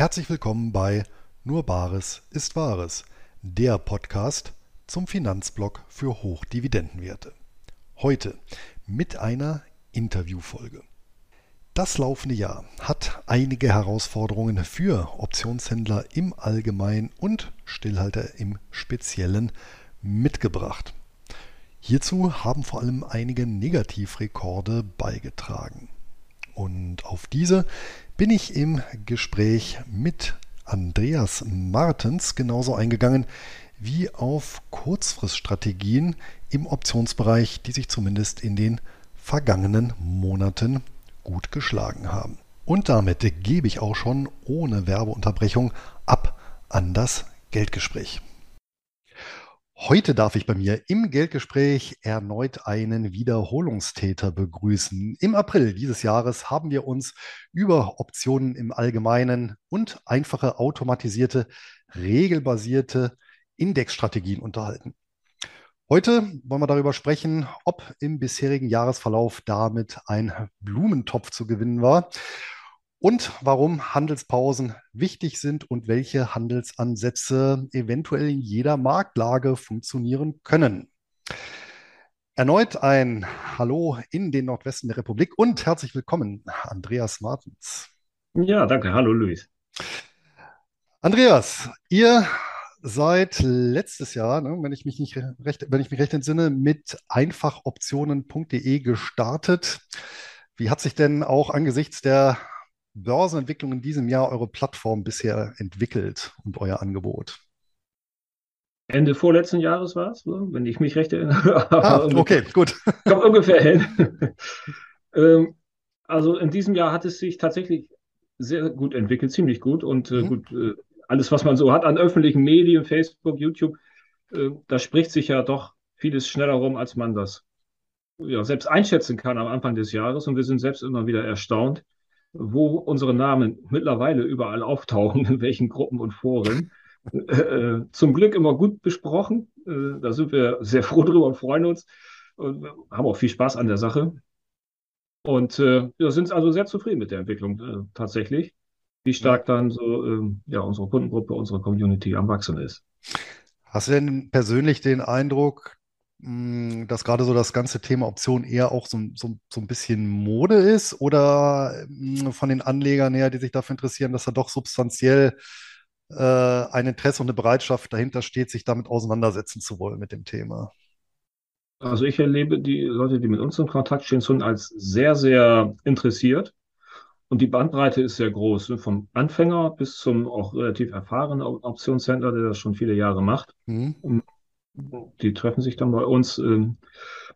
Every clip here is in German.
Herzlich willkommen bei Nur Bares ist Wahres, der Podcast zum Finanzblock für Hochdividendenwerte. Heute mit einer Interviewfolge. Das laufende Jahr hat einige Herausforderungen für Optionshändler im Allgemeinen und Stillhalter im Speziellen mitgebracht. Hierzu haben vor allem einige Negativrekorde beigetragen. Und auf diese bin ich im Gespräch mit Andreas Martens genauso eingegangen wie auf Kurzfriststrategien im Optionsbereich, die sich zumindest in den vergangenen Monaten gut geschlagen haben. Und damit gebe ich auch schon ohne Werbeunterbrechung ab an das Geldgespräch. Heute darf ich bei mir im Geldgespräch erneut einen Wiederholungstäter begrüßen. Im April dieses Jahres haben wir uns über Optionen im Allgemeinen und einfache automatisierte, regelbasierte Indexstrategien unterhalten. Heute wollen wir darüber sprechen, ob im bisherigen Jahresverlauf damit ein Blumentopf zu gewinnen war und warum Handelspausen wichtig sind und welche Handelsansätze eventuell in jeder Marktlage funktionieren können. Erneut ein Hallo in den Nordwesten der Republik und herzlich willkommen, Andreas Martens. Ja, danke. Hallo, Luis. Andreas, ihr seid letztes Jahr, ne, wenn ich mich nicht recht, wenn ich mich recht entsinne, mit einfachoptionen.de gestartet. Wie hat sich denn auch angesichts der Börsenentwicklung in diesem Jahr eure Plattform bisher entwickelt und euer Angebot? Ende vorletzten Jahres war es, wenn ich mich recht erinnere. Ah, okay, gut. Kommt ungefähr hin. Ähm, also in diesem Jahr hat es sich tatsächlich sehr gut entwickelt, ziemlich gut. Und äh, mhm. gut, äh, alles, was man so hat an öffentlichen Medien, Facebook, YouTube, äh, da spricht sich ja doch vieles schneller rum, als man das ja, selbst einschätzen kann am Anfang des Jahres. Und wir sind selbst immer wieder erstaunt, wo unsere Namen mittlerweile überall auftauchen, in welchen Gruppen und Foren. Äh, zum Glück immer gut besprochen. Äh, da sind wir sehr froh drüber und freuen uns und haben auch viel Spaß an der Sache. Und äh, wir sind also sehr zufrieden mit der Entwicklung äh, tatsächlich, wie stark dann so ähm, ja, unsere Kundengruppe, unsere Community am Wachsen ist. Hast du denn persönlich den Eindruck, dass gerade so das ganze Thema Option eher auch so, so, so ein bisschen Mode ist oder mm, von den Anlegern her, die sich dafür interessieren, dass da doch substanziell äh, ein Interesse und eine Bereitschaft dahinter steht, sich damit auseinandersetzen zu wollen mit dem Thema? Also ich erlebe die Leute, die mit uns in Kontakt stehen, schon als sehr, sehr interessiert. Und die Bandbreite ist sehr groß, ne? vom Anfänger bis zum auch relativ erfahrenen Optionshändler, der das schon viele Jahre macht. Mhm. Die treffen sich dann bei uns. Ähm,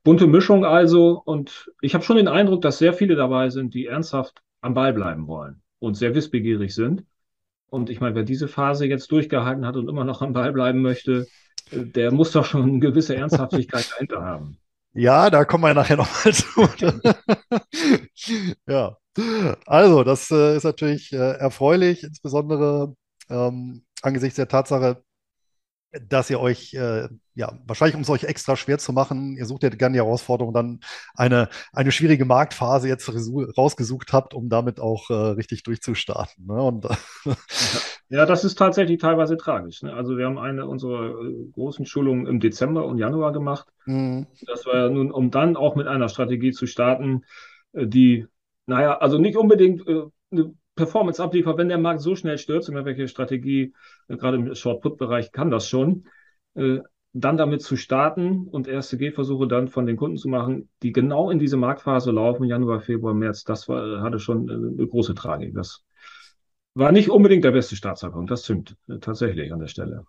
bunte Mischung also. Und ich habe schon den Eindruck, dass sehr viele dabei sind, die ernsthaft am Ball bleiben wollen und sehr wissbegierig sind. Und ich meine, wer diese Phase jetzt durchgehalten hat und immer noch am Ball bleiben möchte, äh, der muss doch schon eine gewisse Ernsthaftigkeit dahinter haben. Ja, da kommen wir nachher nochmal zu. ja, also das äh, ist natürlich äh, erfreulich, insbesondere ähm, angesichts der Tatsache, dass ihr euch, äh, ja, wahrscheinlich um es euch extra schwer zu machen, ihr sucht ja gerne die Herausforderung, dann eine, eine schwierige Marktphase jetzt rausgesucht habt, um damit auch äh, richtig durchzustarten. Ne? Und, ja, das ist tatsächlich teilweise tragisch. Ne? Also wir haben eine unserer äh, großen Schulungen im Dezember und Januar gemacht. Mhm. Das war ja nun, um dann auch mit einer Strategie zu starten, äh, die, naja, also nicht unbedingt äh, eine Performance abliefert, wenn der Markt so schnell stürzt, und welche Strategie, äh, gerade im Short-Put-Bereich kann das schon, äh, dann damit zu starten und erste Gehversuche dann von den Kunden zu machen, die genau in diese Marktphase laufen, Januar, Februar, März, das war, hatte schon äh, eine große Tragik. Das war nicht unbedingt der beste Startzeitpunkt, das stimmt tatsächlich an der Stelle.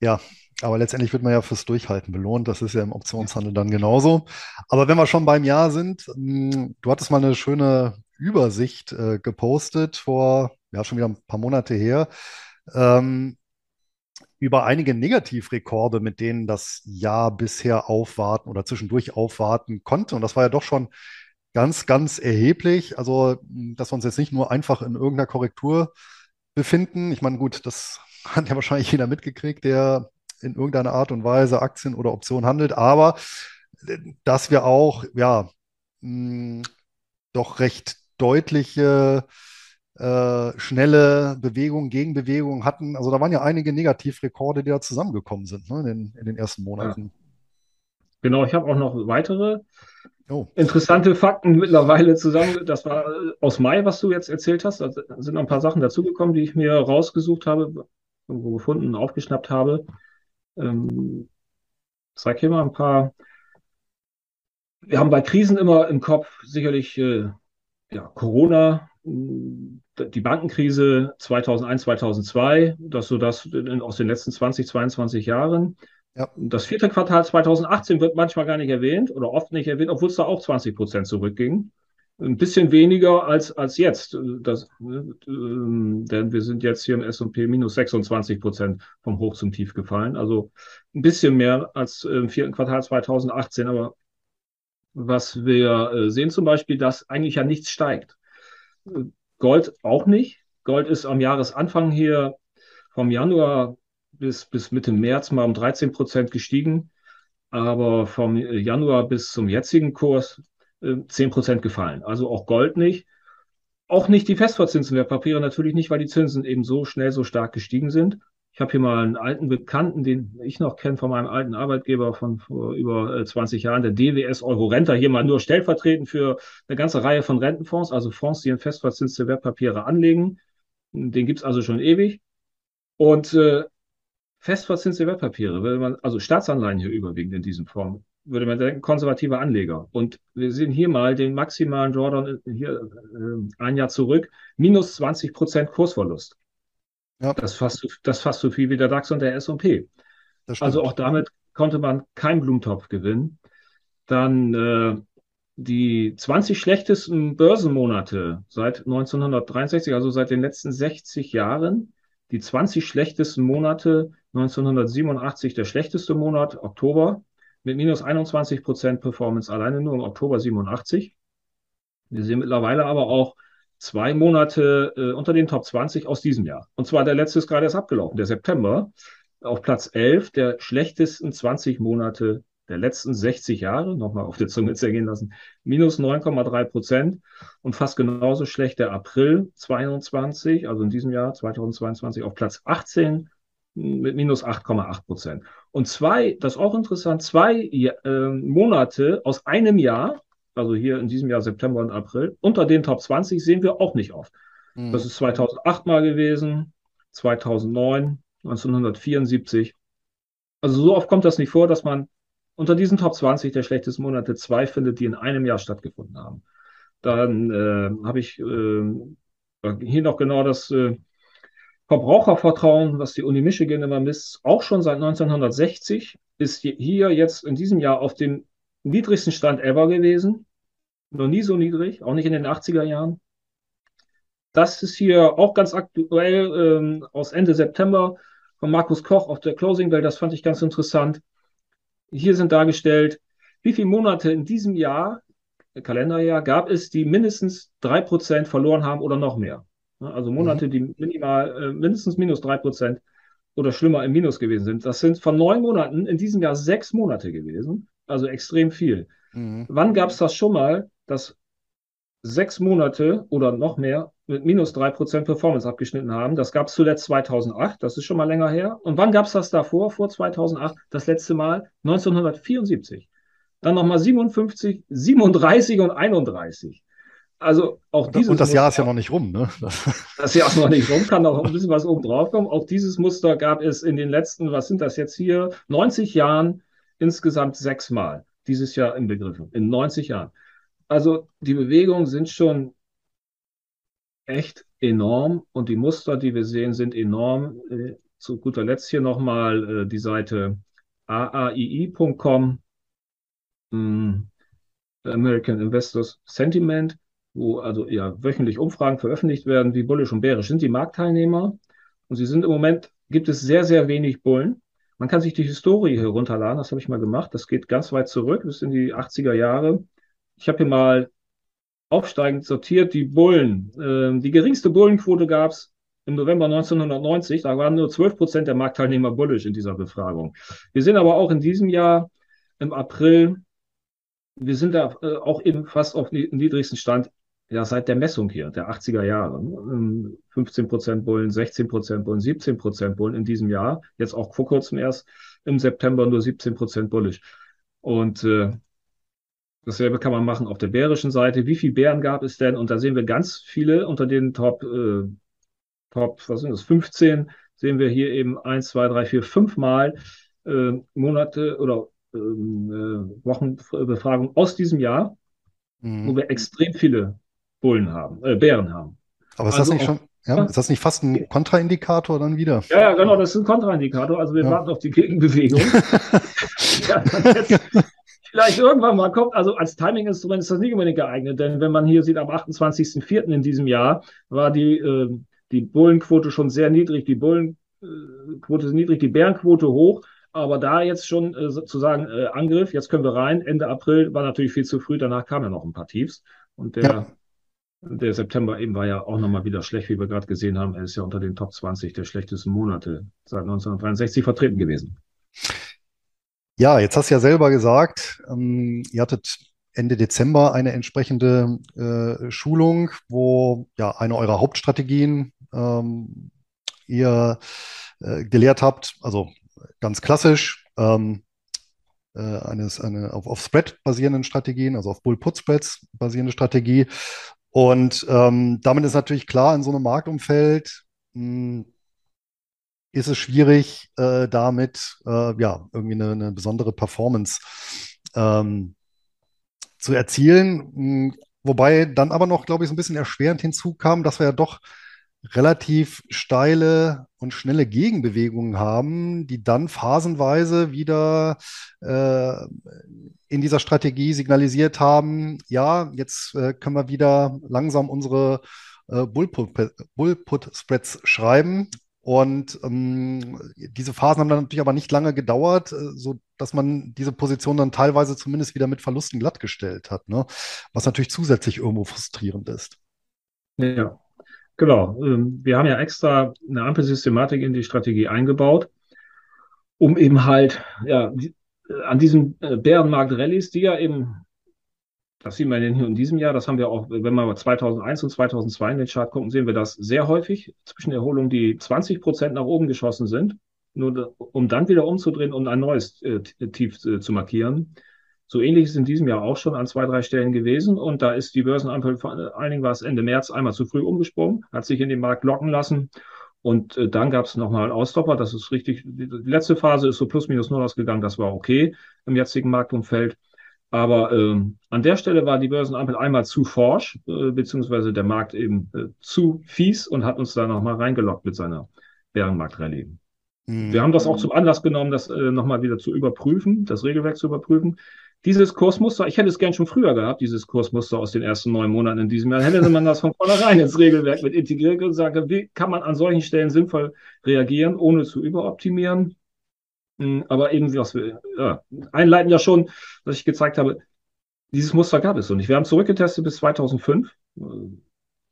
Ja, aber letztendlich wird man ja fürs Durchhalten belohnt. Das ist ja im Optionshandel dann genauso. Aber wenn wir schon beim Jahr sind, hm, du hattest mal eine schöne Übersicht äh, gepostet vor, ja, schon wieder ein paar Monate her, ähm, über einige Negativrekorde, mit denen das Jahr bisher aufwarten oder zwischendurch aufwarten konnte. Und das war ja doch schon ganz, ganz erheblich. Also, dass wir uns jetzt nicht nur einfach in irgendeiner Korrektur befinden. Ich meine, gut, das hat ja wahrscheinlich jeder mitgekriegt, der in irgendeiner Art und Weise Aktien oder Optionen handelt, aber äh, dass wir auch, ja, mh, doch recht deutliche äh, schnelle Bewegungen, Gegenbewegungen hatten. Also da waren ja einige Negativrekorde, die da zusammengekommen sind ne, in, den, in den ersten Monaten. Ja. Genau, ich habe auch noch weitere oh. interessante Fakten mittlerweile zusammen. Das war äh, aus Mai, was du jetzt erzählt hast. Da sind noch ein paar Sachen dazugekommen, die ich mir rausgesucht habe, irgendwo gefunden, aufgeschnappt habe. Ähm, zeig hier mal ein paar. Wir haben bei Krisen immer im Kopf sicherlich äh, ja, Corona, die Bankenkrise 2001, 2002, das so das aus den letzten 20, 22 Jahren. Ja. Das vierte Quartal 2018 wird manchmal gar nicht erwähnt oder oft nicht erwähnt, obwohl es da auch 20 Prozent zurückging. Ein bisschen weniger als, als jetzt. Das, äh, denn wir sind jetzt hier im S&P minus 26 Prozent vom Hoch zum Tief gefallen. Also ein bisschen mehr als im vierten Quartal 2018. Aber was wir äh, sehen zum Beispiel, dass eigentlich ja nichts steigt. Gold auch nicht. Gold ist am Jahresanfang hier vom Januar bis, bis Mitte März mal um 13 Prozent gestiegen, aber vom Januar bis zum jetzigen Kurs äh, 10 Prozent gefallen. Also auch Gold nicht. Auch nicht die Festverzinsenwertpapiere natürlich nicht, weil die Zinsen eben so schnell so stark gestiegen sind. Ich habe hier mal einen alten Bekannten, den ich noch kenne von meinem alten Arbeitgeber von vor über 20 äh, Jahren, der DWS Euro Renta, hier mal nur stellvertretend für eine ganze Reihe von Rentenfonds, also Fonds, die in festverzinste Wertpapiere anlegen. Den gibt's also schon ewig. Und äh, festverzinste Wertpapiere, würde man, also Staatsanleihen hier überwiegend in diesem Fonds, würde man denken, konservative Anleger. Und wir sehen hier mal den maximalen Jordan hier äh, ein Jahr zurück, minus 20 Prozent Kursverlust. Ja. Das, fast, das fast so viel wie der DAX und der S&P. Also auch damit konnte man keinen Blumentopf gewinnen. Dann äh, die 20 schlechtesten Börsenmonate seit 1963, also seit den letzten 60 Jahren. Die 20 schlechtesten Monate 1987 der schlechteste Monat, Oktober, mit minus 21 Prozent Performance alleine nur im Oktober 87. Wir sehen mittlerweile aber auch zwei Monate äh, unter den Top 20 aus diesem Jahr. Und zwar der letzte ist gerade erst abgelaufen, der September, auf Platz 11 der schlechtesten 20 Monate der letzten 60 Jahre, nochmal auf der Zunge zergehen lassen, minus 9,3 Prozent und fast genauso schlecht der April 22, also in diesem Jahr 2022 auf Platz 18 mit minus 8,8 Prozent. Und zwei, das ist auch interessant, zwei äh, Monate aus einem Jahr also hier in diesem Jahr September und April, unter den Top 20 sehen wir auch nicht oft. Mhm. Das ist 2008 mal gewesen, 2009, 1974. Also so oft kommt das nicht vor, dass man unter diesen Top 20 der schlechtesten Monate zwei findet, die in einem Jahr stattgefunden haben. Dann äh, habe ich äh, hier noch genau das äh, Verbrauchervertrauen, was die Uni Michigan immer misst, auch schon seit 1960, ist hier jetzt in diesem Jahr auf dem niedrigsten Stand ever gewesen. Noch nie so niedrig, auch nicht in den 80er Jahren. Das ist hier auch ganz aktuell ähm, aus Ende September von Markus Koch auf der Closing Bell. Das fand ich ganz interessant. Hier sind dargestellt, wie viele Monate in diesem Jahr, Kalenderjahr, gab es, die mindestens drei Prozent verloren haben oder noch mehr. Also Monate, mhm. die minimal äh, mindestens minus drei Prozent oder schlimmer im Minus gewesen sind. Das sind von neun Monaten in diesem Jahr sechs Monate gewesen also extrem viel. Mhm. Wann gab es das schon mal, dass sechs Monate oder noch mehr mit minus drei Prozent Performance abgeschnitten haben? Das gab es zuletzt 2008, das ist schon mal länger her. Und wann gab es das davor, vor 2008? Das letzte Mal 1974. Dann nochmal 57, 37 und 31. Also auch dieses Und das Jahr ist ja noch nicht rum, ne? Das Jahr ist noch nicht rum, kann noch ein bisschen was oben drauf kommen. Auch dieses Muster gab es in den letzten, was sind das jetzt hier, 90 Jahren insgesamt sechsmal dieses Jahr inbegriffen, in 90 Jahren. Also die Bewegungen sind schon echt enorm und die Muster, die wir sehen, sind enorm. Äh, zu guter Letzt hier nochmal äh, die Seite aaii.com, hm, American Investors Sentiment, wo also ja wöchentlich Umfragen veröffentlicht werden, wie bullisch und bärisch sind die Marktteilnehmer. Und sie sind im Moment, gibt es sehr, sehr wenig Bullen. Man kann sich die Historie herunterladen, das habe ich mal gemacht. Das geht ganz weit zurück, bis in die 80er Jahre. Ich habe hier mal aufsteigend sortiert die Bullen. Ähm, die geringste Bullenquote gab es im November 1990. Da waren nur 12 Prozent der Marktteilnehmer bullisch in dieser Befragung. Wir sehen aber auch in diesem Jahr im April, wir sind da äh, auch eben fast auf dem niedrigsten Stand ja seit der Messung hier, der 80er Jahre. 15 Prozent Bullen, 16 Prozent Bullen, 17 Prozent Bullen in diesem Jahr. Jetzt auch vor kurzem erst im September nur 17 Prozent bullisch. Und äh, dasselbe kann man machen auf der bärischen Seite. Wie viele Bären gab es denn? Und da sehen wir ganz viele unter den Top, äh, Top, was sind das, 15, sehen wir hier eben 1, 2, 3, 4, 5 Mal äh, Monate oder ähm, äh, Wochenbefragung aus diesem Jahr, mhm. wo wir extrem viele Bullen haben, äh, Bären haben. Aber ist also das nicht schon, ja, ist das nicht fast ein Kontraindikator dann wieder? Ja, ja, genau, das ist ein Kontraindikator. Also wir ja. warten auf die Gegenbewegung. ja, vielleicht irgendwann mal kommt, also als Timing-Instrument ist das nicht unbedingt geeignet, denn wenn man hier sieht, am 28.04. in diesem Jahr war die, äh, die Bullenquote schon sehr niedrig, die Bullenquote ist niedrig, die Bärenquote hoch. Aber da jetzt schon äh, sozusagen äh, Angriff, jetzt können wir rein. Ende April war natürlich viel zu früh, danach kamen ja noch ein paar Tiefs. Und der, ja. Der September eben war ja auch nochmal wieder schlecht, wie wir gerade gesehen haben. Er ist ja unter den Top 20 der schlechtesten Monate seit 1963 vertreten gewesen. Ja, jetzt hast du ja selber gesagt, ähm, ihr hattet Ende Dezember eine entsprechende äh, Schulung, wo ja eine eurer Hauptstrategien ähm, ihr äh, gelehrt habt, also ganz klassisch ähm, äh, eines, eine auf, auf Spread basierenden Strategien, also auf Bull-Put-Spreads basierende Strategie. Und ähm, damit ist natürlich klar, in so einem Marktumfeld mh, hm, ist es schwierig, äh, damit äh, ja irgendwie eine, eine besondere Performance ähm, zu erzielen. Hm, wobei dann aber noch, glaube ich, so ein bisschen erschwerend hinzukam, dass wir ja doch relativ steile und schnelle Gegenbewegungen haben, die dann phasenweise wieder äh, in dieser Strategie signalisiert haben, ja, jetzt äh, können wir wieder langsam unsere äh, Bullput-Spreads schreiben. Und ähm, diese Phasen haben dann natürlich aber nicht lange gedauert, äh, so dass man diese Position dann teilweise zumindest wieder mit Verlusten glattgestellt hat, ne? was natürlich zusätzlich irgendwo frustrierend ist. Ja, Genau. Ähm, wir haben ja extra eine Ampelsystematik in die Strategie eingebaut, um eben halt ja, äh, an diesen äh, Bärenmarkt-Rallies, die ja eben, das sehen wir hier in diesem Jahr, das haben wir auch, wenn mal 2001 und 2002 in den Chart gucken, sehen wir das sehr häufig zwischen Erholungen, die 20 Prozent nach oben geschossen sind, nur um dann wieder umzudrehen und ein neues äh, Tief zu markieren. So ähnlich ist es in diesem Jahr auch schon an zwei, drei Stellen gewesen. Und da ist die Börsenampel, vor allen Dingen war es Ende März, einmal zu früh umgesprungen, hat sich in den Markt locken lassen. Und äh, dann gab es nochmal einen Ausstopper. Das ist richtig. Die letzte Phase ist so plus minus null ausgegangen. Das war okay im jetzigen Marktumfeld. Aber äh, an der Stelle war die Börsenampel einmal zu forsch, äh, beziehungsweise der Markt eben äh, zu fies und hat uns da nochmal reingelockt mit seiner Bärenmarktrallye. Mhm. Wir haben das auch zum Anlass genommen, das äh, nochmal wieder zu überprüfen, das Regelwerk zu überprüfen dieses Kursmuster, ich hätte es gern schon früher gehabt, dieses Kursmuster aus den ersten neun Monaten in diesem Jahr, hätte man das von vornherein ins Regelwerk mit integriert und gesagt, wie kann man an solchen Stellen sinnvoll reagieren, ohne zu überoptimieren. Hm, aber eben, was wir ja, einleiten ja schon, was ich gezeigt habe, dieses Muster gab es so nicht. Wir haben zurückgetestet bis 2005.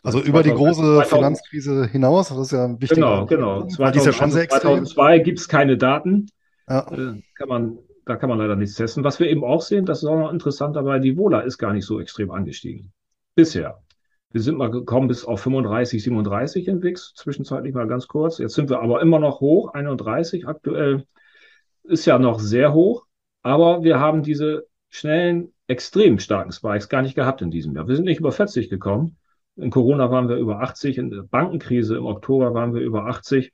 Also über die große 2000, Finanzkrise hinaus, das ist ja ein wichtiger Genau, genau. 2000, ja schon sehr 2002 gibt es keine Daten. Ja. Äh, kann man da kann man leider nichts testen. Was wir eben auch sehen, das ist auch noch interessant dabei, die Vola ist gar nicht so extrem angestiegen. Bisher. Wir sind mal gekommen bis auf 35, 37 in WIX, zwischenzeitlich mal ganz kurz. Jetzt sind wir aber immer noch hoch, 31 aktuell. Ist ja noch sehr hoch, aber wir haben diese schnellen, extrem starken Spikes gar nicht gehabt in diesem Jahr. Wir sind nicht über 40 gekommen. In Corona waren wir über 80, in der Bankenkrise im Oktober waren wir über 80.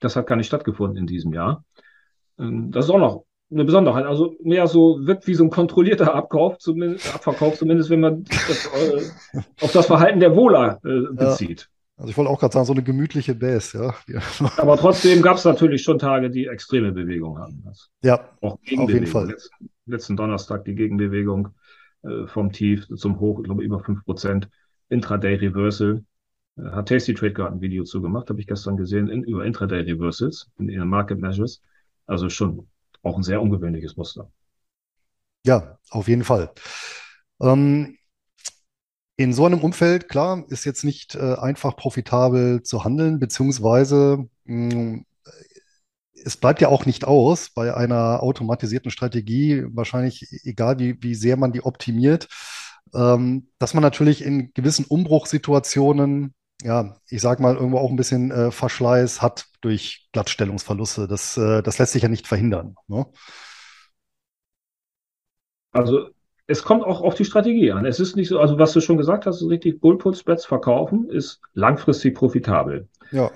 Das hat gar nicht stattgefunden in diesem Jahr. Ähm, das ist auch noch eine Besonderheit. Also mehr so wirkt wie so ein kontrollierter Abkauf, zumindest, Abverkauf, zumindest wenn man das, äh, auf das Verhalten der Wohler äh, bezieht. Ja. Also ich wollte auch gerade sagen, so eine gemütliche Base, ja. Aber trotzdem gab es natürlich schon Tage, die extreme Bewegung hatten. Das ja, auf jeden Fall. Letzten, letzten Donnerstag die Gegenbewegung äh, vom Tief zum Hoch, ich glaube über 5%. Intraday Reversal. Äh, hat Tasty Trade gerade ein Video zu gemacht, habe ich gestern gesehen, in, über Intraday Reversals in ihren Market Measures. Also schon auch ein sehr ungewöhnliches Muster. Ja, auf jeden Fall. Ähm, in so einem Umfeld, klar, ist jetzt nicht äh, einfach profitabel zu handeln, beziehungsweise mh, mm, es bleibt ja auch nicht aus bei einer automatisierten Strategie, wahrscheinlich egal wie, wie sehr man die optimiert, ähm, dass man natürlich in gewissen Umbruchssituationen, ja, ich sag mal, irgendwo auch ein bisschen äh, Verschleiß hat durch Glattstellungsverluste. Das, äh, das lässt sich ja nicht verhindern. Ne? Also es kommt auch auf die Strategie an. Es ist nicht so, also was du schon gesagt hast, ist richtig, Bullput-Spreads verkaufen ist langfristig profitabel. Ja.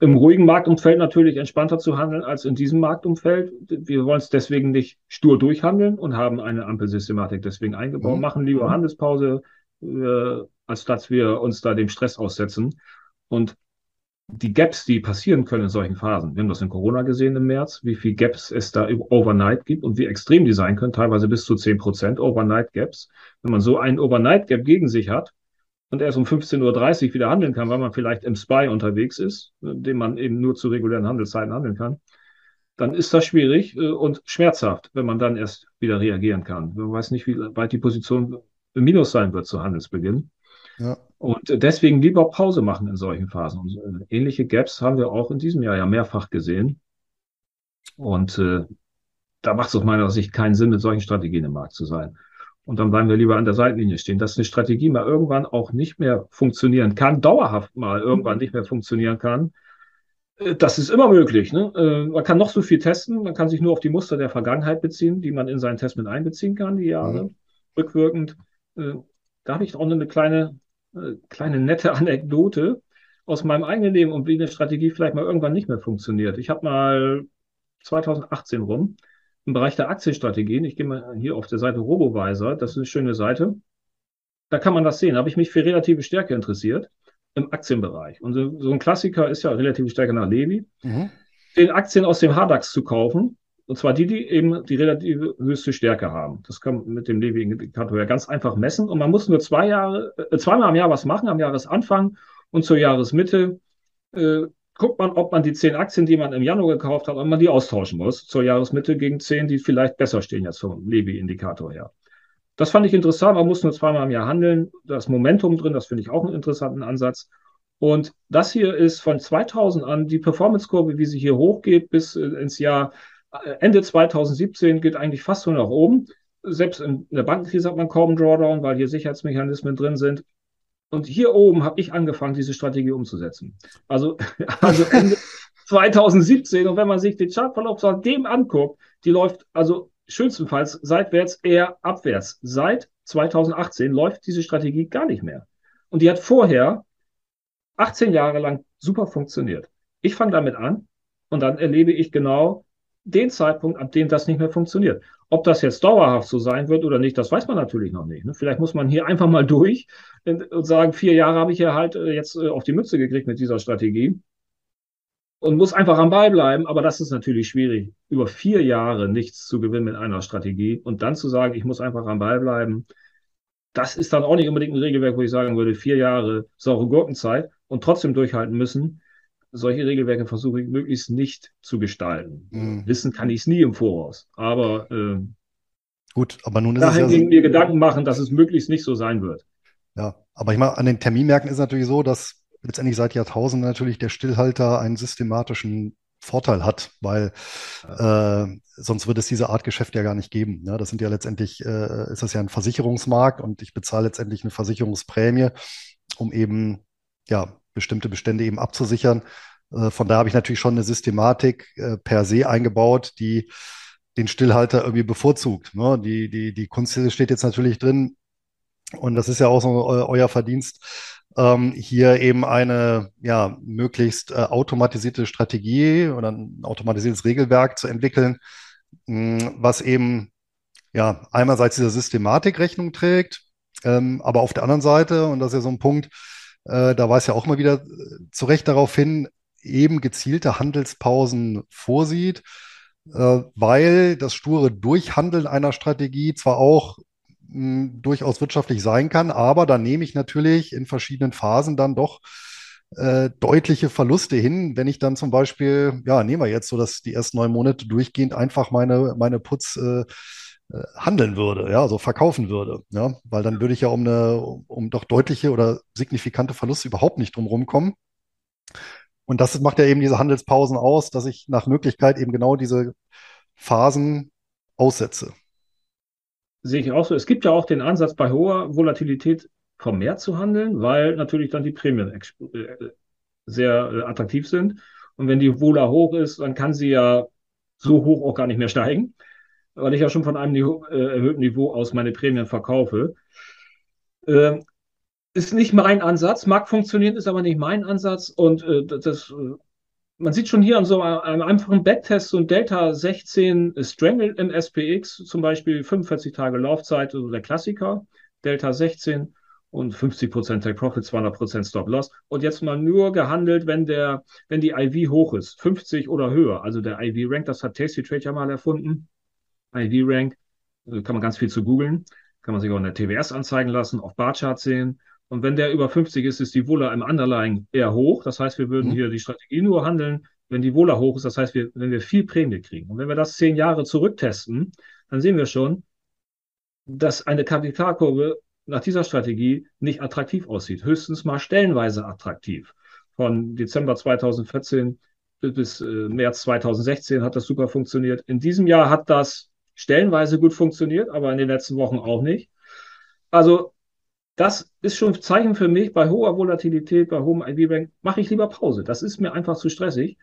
Im ruhigen Marktumfeld natürlich entspannter zu handeln als in diesem Marktumfeld. Wir wollen es deswegen nicht stur durchhandeln und haben eine Ampelsystematik deswegen eingebaut, mhm. machen lieber Handelspause, äh, als dass wir uns da dem Stress aussetzen. Und die Gaps, die passieren können in solchen Phasen. Wir haben das in Corona gesehen im März, wie viel Gaps es da overnight gibt und wie extrem die sein können, teilweise bis zu 10 Prozent Overnight Gaps. Wenn man so einen Overnight Gap gegen sich hat und erst um 15.30 Uhr wieder handeln kann, weil man vielleicht im SPY unterwegs ist, den man eben nur zu regulären Handelszeiten handeln kann, dann ist das schwierig äh, und schmerzhaft, wenn man dann erst wieder reagieren kann. Man weiß nicht, wie weit die Position im Minus sein wird zu Handelsbeginn. Ja. Und deswegen lieber Pause machen in solchen Phasen. Und äh, ähnliche Gaps haben wir auch in diesem Jahr ja mehrfach gesehen. Und äh, da macht es aus meiner Sicht keinen Sinn, mit solchen Strategien im Markt zu sein. Und dann bleiben wir lieber an der Seitenlinie stehen. Dass eine Strategie mal irgendwann auch nicht mehr funktionieren kann, dauerhaft mal irgendwann nicht mehr funktionieren kann, äh, das ist immer möglich. Ne? Äh, man kann noch so viel testen, man kann sich nur auf die Muster der Vergangenheit beziehen, die man in seinen Test mit einbeziehen kann, die Jahre, mhm. rückwirkend. Da habe ich auch eine kleine äh, kleine nette Anekdote aus meinem eigenen Leben und wie eine Strategie vielleicht mal irgendwann nicht mehr funktioniert. Ich habe mal 2018 rum im Bereich der Aktienstrategien, ich gehe mal hier auf der Seite RoboVisor, das ist eine schöne Seite, da kann man das sehen, da habe ich mich für relative Stärke interessiert im Aktienbereich. Und so, so ein Klassiker ist ja relative Stärke nach Levi. Mhm. Den Aktien aus dem HDAX zu kaufen, und zwar die, die eben die relative höchste Stärke haben. Das kann man mit dem Levi-Indikator ja ganz einfach messen. Und man muss nur zwei Jahre, äh, zweimal am Jahr was machen, am Jahresanfang und zur Jahresmitte. Äh, guckt man, ob man die zehn Aktien, die man im Januar gekauft hat, ob man die austauschen muss zur Jahresmitte gegen zehn, die vielleicht besser stehen jetzt vom Levi-Indikator her. Das fand ich interessant. Man muss nur zweimal im Jahr handeln. Das Momentum drin, das finde ich auch einen interessanten Ansatz. Und das hier ist von 2000 an die Performance-Kurve, wie sie hier hochgeht bis äh, ins Jahr Ende 2017 geht eigentlich fast nur nach oben. Selbst in der Bankenkrise hat man kaum Drawdown, weil hier Sicherheitsmechanismen drin sind. Und hier oben habe ich angefangen, diese Strategie umzusetzen. Also, also Ende 2017. Und wenn man sich den Chartverlauf dem anguckt, die läuft also schönstenfalls seitwärts eher abwärts. Seit 2018 läuft diese Strategie gar nicht mehr. Und die hat vorher 18 Jahre lang super funktioniert. Ich fange damit an und dann erlebe ich genau den Zeitpunkt, ab dem das nicht mehr funktioniert. Ob das jetzt dauerhaft so sein wird oder nicht, das weiß man natürlich noch nicht. Ne? Vielleicht muss man hier einfach mal durch und sagen, vier Jahre habe ich ja halt äh, jetzt äh, auf die Mütze gekriegt mit dieser Strategie und muss einfach am Ball bleiben. Aber das ist natürlich schwierig, über vier Jahre nichts zu gewinnen mit einer Strategie und dann zu sagen, ich muss einfach am Ball bleiben. Das ist dann auch nicht unbedingt ein Regelwerk, wo ich sagen würde, vier Jahre saure Gurkenzeit und trotzdem durchhalten müssen solche Regelwerke versuche ich möglichst nicht zu gestalten. Mhm. Wissen kann ich es nie im Voraus. Aber äh, gut, aber nun ist es ja mir Gedanken machen, dass es möglichst nicht so sein wird. Ja, aber ich meine, an den Terminmärkten ist es natürlich so, dass letztendlich seit Jahrtausenden natürlich der Stillhalter einen systematischen Vorteil hat, weil äh, sonst würde es diese Art Geschäft ja gar nicht geben. Ne? Das sind ja letztendlich, äh, ist das ja ein Versicherungsmarkt und ich bezahle letztendlich eine Versicherungsprämie, um eben ja bestimmte Bestände eben abzusichern. Äh, von da habe ich natürlich schon eine Systematik äh, per se eingebaut, die den Stillhalter irgendwie bevorzugt. Ne? Die, die, die Kunst steht jetzt natürlich drin, und das ist ja auch so euer Verdienst, ähm, hier eben eine ja, möglichst äh, automatisierte Strategie oder ein automatisiertes Regelwerk zu entwickeln, mh, was eben ja einerseits dieser Systematik Rechnung trägt, ähm, aber auf der anderen Seite, und das ist ja so ein Punkt, äh, da weist ja auch mal wieder äh, zu Recht darauf hin, eben gezielte Handelspausen vorsieht, äh, weil das sture Durchhandeln einer Strategie zwar auch mh, hm, durchaus wirtschaftlich sein kann, aber da nehme ich natürlich in verschiedenen Phasen dann doch äh, deutliche Verluste hin, wenn ich dann zum Beispiel, ja, nehmen wir jetzt so, dass die ersten neun Monate durchgehend einfach meine, meine Putz äh, handeln würde, ja, also verkaufen würde, ja, weil dann würde ich ja um eine, um doch deutliche oder signifikante Verluste überhaupt nicht drumherum kommen. Und das macht ja eben diese Handelspausen aus, dass ich nach Möglichkeit eben genau diese Phasen aussetze. sehe ich auch so. Es gibt ja auch den Ansatz, bei hoher Volatilität vermehrt zu handeln, weil natürlich dann die Prämien äh, sehr äh, attraktiv sind. Und wenn die Vola hoch ist, dann kann sie ja so hoch auch gar nicht mehr steigen, weil ich ja schon von einem Niveau, äh, erhöhten Niveau aus meine Prämien verkaufe. Ähm, ist nicht mein Ansatz, mag funktionieren, ist aber nicht mein Ansatz. Und äh, das, äh, man sieht schon hier an so einem einfachen Backtest so ein Delta 16 Strangle im SPX, zum Beispiel 45 Tage Laufzeit, also der Klassiker, Delta 16 und 50% Take Profit, 200% Stop Loss. Und jetzt mal nur gehandelt, wenn der, wenn die IV hoch ist, 50 oder höher. Also der IV Rank, das hat Tasty Trade ja mal erfunden. IV Rank, äh, kann man ganz viel zu googeln. Kann man sich auch in der TWS anzeigen lassen, auf Barchart sehen. Und wenn der über 50 ist, ist die Wohler im Underlying eher hoch. Das heißt, wir würden mhm. hier die Strategie nur handeln, wenn die Wohler hoch ist. Das heißt, wir, wenn wir viel Prämie kriegen. Und wenn wir das zehn Jahre zurücktesten, dann sehen wir schon, dass eine Kapitalkurve nach dieser Strategie nicht attraktiv aussieht. Höchstens mal stellenweise attraktiv. Von Dezember 2014 bis äh, März 2016 hat das super funktioniert. In diesem Jahr hat das stellenweise gut funktioniert, aber in den letzten Wochen auch nicht. Also das ist schon ein Zeichen für mich, bei hoher Volatilität, bei hohem IB-Rank, mache ich lieber Pause. Das ist mir einfach zu stressig.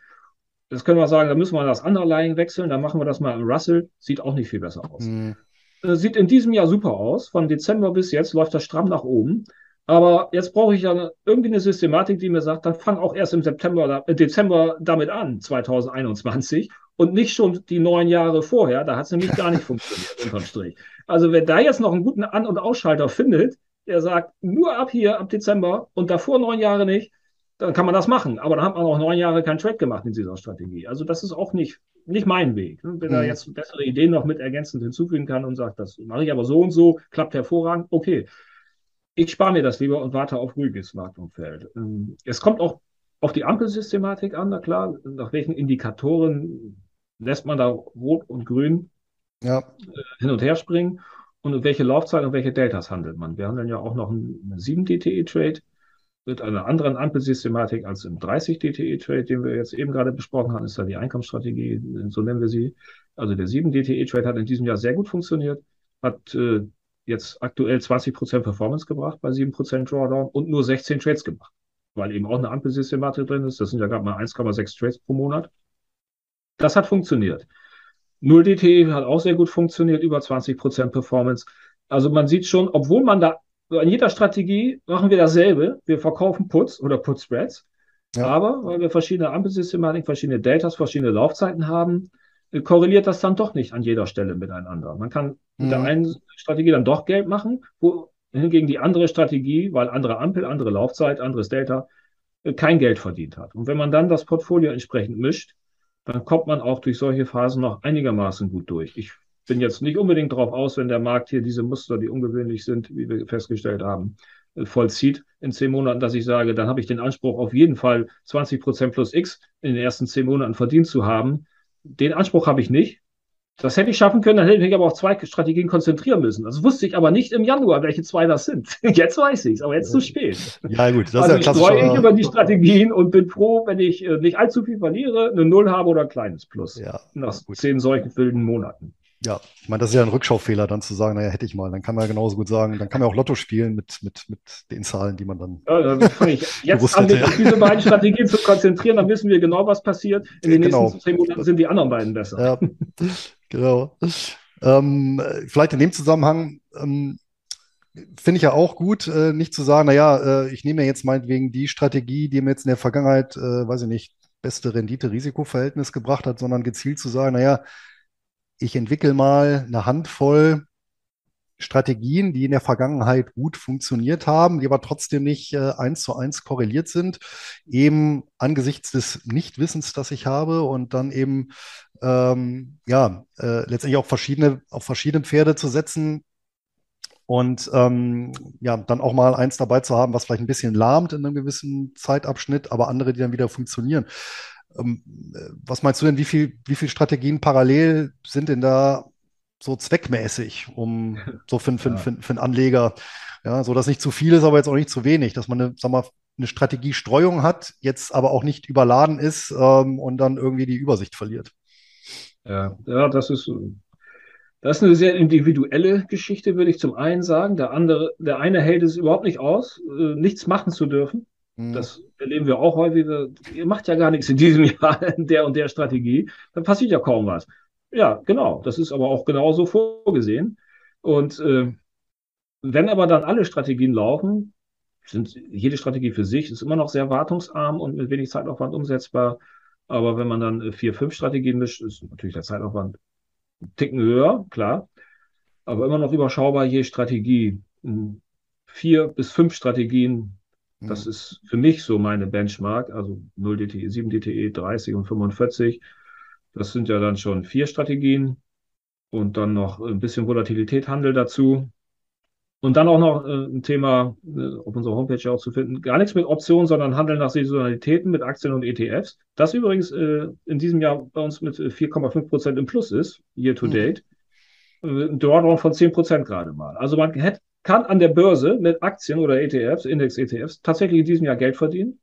Das können wir sagen, da müssen wir das Underlying wechseln, dann machen wir das mal im Russell. Sieht auch nicht viel besser aus. Mhm. Sieht in diesem Jahr super aus. Von Dezember bis jetzt läuft das stramm nach oben. Aber jetzt brauche ich ja irgendwie eine Systematik, die mir sagt, dann fang auch erst im September, äh, Dezember damit an, 2021 und nicht schon die neun Jahre vorher. Da hat es nämlich gar nicht funktioniert, unterm Strich. Also wer da jetzt noch einen guten An- und Ausschalter findet, der sagt, nur ab hier, ab Dezember und davor neun Jahre nicht, dann kann man das machen. Aber dann hat man auch neun Jahre keinen Trade gemacht in dieser Strategie. Also das ist auch nicht, nicht mein Weg. Wenn mhm. er jetzt bessere Ideen noch mit ergänzend hinzufügen kann und sagt, das mache ich aber so und so, klappt hervorragend, okay. Ich spare mir das lieber und warte auf ruhiges Marktumfeld. Ähm, es kommt auch auf die Ampelsystematik an, na klar, nach welchen Indikatoren lässt man da rot und grün ja. Äh, hin und her springen und welche Laufzeit und welche Deltas handelt man. Wir handeln ja auch noch einen 7-DTE-Trade mit einer anderen Ampelsystematik als im 30-DTE-Trade, den wir jetzt eben gerade besprochen haben, ist da die Einkommensstrategie, so nennen wir sie. Also der 7-DTE-Trade hat in diesem Jahr sehr gut funktioniert, hat äh, jetzt aktuell 20% Performance gebracht bei 7% Drawdown und nur 16 Trades gemacht, weil eben auch eine Ampelsystematik drin ist. Das sind ja gerade mal 1,6 Trades pro Monat. Das hat funktioniert. 0DT hat auch sehr gut funktioniert, über 20% Performance. Also man sieht schon, obwohl man da an jeder Strategie machen wir dasselbe. Wir verkaufen Puts oder Put-Spreads. Ja. Aber weil wir verschiedene Ampelsystematik, verschiedene Deltas, verschiedene Laufzeiten haben, äh, korreliert das dann doch nicht an jeder Stelle miteinander. Man kann mit der mhm. einen Strategie dann doch Geld machen, wohingegen die andere Strategie, weil andere Ampel, andere Laufzeit, anderes Delta, äh, kein Geld verdient hat. Und wenn man dann das Portfolio entsprechend mischt, dann kommt man auch durch solche Phasen noch einigermaßen gut durch. Ich bin jetzt nicht unbedingt darauf aus, wenn der Markt hier diese Muster, die ungewöhnlich sind, wie wir festgestellt haben, äh, vollzieht in zehn Monaten, dass ich sage, dann habe ich den Anspruch, auf jeden Fall 20 Prozent plus X in den ersten zehn Monaten verdient zu haben. Den Anspruch habe ich nicht. Das hätte ich schaffen können, dann hätte ich mich aber auf zwei Strategien konzentrieren müssen. Das wusste ich aber nicht im Januar, welche zwei das sind. Jetzt weiß ich es, aber jetzt zu spät. Ja, gut. Das also ist ja ich streue ich über die Strategien und bin froh, wenn ich äh, nicht allzu viel verliere, eine Null habe oder ein kleines Plus. Ja, nach gut. zehn solchen wilden Monaten. Ja, ich meine, das ist ja ein Rückschaufehler, dann zu sagen, naja, hätte ich mal. Dann kann man ja genauso gut sagen, dann kann man auch Lotto spielen mit, mit, mit den Zahlen, die man dann. Ja, dann fange ich jetzt an, mich auf diese beiden Strategien zu konzentrieren, dann wissen wir genau, was passiert. In den genau. nächsten zehn Monaten sind die anderen beiden besser. Ja, genau. Ähm, vielleicht in dem Zusammenhang ähm, finde ich ja auch gut, äh, nicht zu sagen, naja, äh, ich nehme jetzt meinetwegen die Strategie, die mir jetzt in der Vergangenheit, äh, weiß ich nicht, beste Rendite-Risiko-Verhältnis gebracht hat, sondern gezielt zu sagen, naja, ich entwickle mal eine Handvoll Strategien, die in der Vergangenheit gut funktioniert haben, die aber trotzdem nicht äh, eins zu eins korreliert sind, eben angesichts des Nichtwissens, das ich habe und dann eben ähm, ja äh, letztendlich auch verschiedene auf verschiedene Pferde zu setzen und ähm, ja dann auch mal eins dabei zu haben, was vielleicht ein bisschen lahmt in einem gewissen Zeitabschnitt, aber andere, die dann wieder funktionieren. Ähm, was meinst du denn, wie viel, wie viel Strategien parallel sind denn da so zweckmäßig, um so für, für, für, für einen Anleger, ja, so dass nicht zu viel ist, aber jetzt auch nicht zu wenig, dass man eine, sag mal, eine Strategiestreuung hat, jetzt aber auch nicht überladen ist ähm, und dann irgendwie die Übersicht verliert. Ja, ja, das ist Das ist eine sehr individuelle Geschichte, würde ich zum einen sagen. Der andere, der eine hält es überhaupt nicht aus, äh, nichts machen zu dürfen. Mhm. Das erleben wir auch häufig. Ihr macht ja gar nichts in diesem Jahr in der und der Strategie. Dann passiert ja kaum was. Ja, genau. Das ist aber auch genauso vorgesehen. Und äh, wenn aber dann alle Strategien laufen, sind jede Strategie für sich ist immer noch sehr wartungsarm und mit wenig Zeitaufwand umsetzbar. Aber wenn man dann äh, vier, fünf Strategien mischt, ist natürlich der Zeitaufwand einen Ticken höher, klar. Aber immer noch überschaubar je Strategie. Vier bis fünf Strategien, das mhm. ist für mich so meine Benchmark, also 0 DTE, 7 DTE, 30 und 45. Das sind ja dann schon vier Strategien und dann noch ein bisschen Volatilität, Handel dazu. Und dann auch noch äh, ein Thema äh, auf unserer Homepage auch zu finden. Gar nichts mit Optionen, sondern Handeln nach Saisonalitäten mit Aktien und ETFs. Das übrigens äh, in diesem Jahr bei uns mit 4,5 äh, Prozent im Plus ist, year to mhm. date. Mhm. Ein Drawdown von 10 Prozent gerade mal. Also man hätte, kann an der Börse mit Aktien oder ETFs, Index-ETFs, tatsächlich in diesem Jahr Geld verdienen.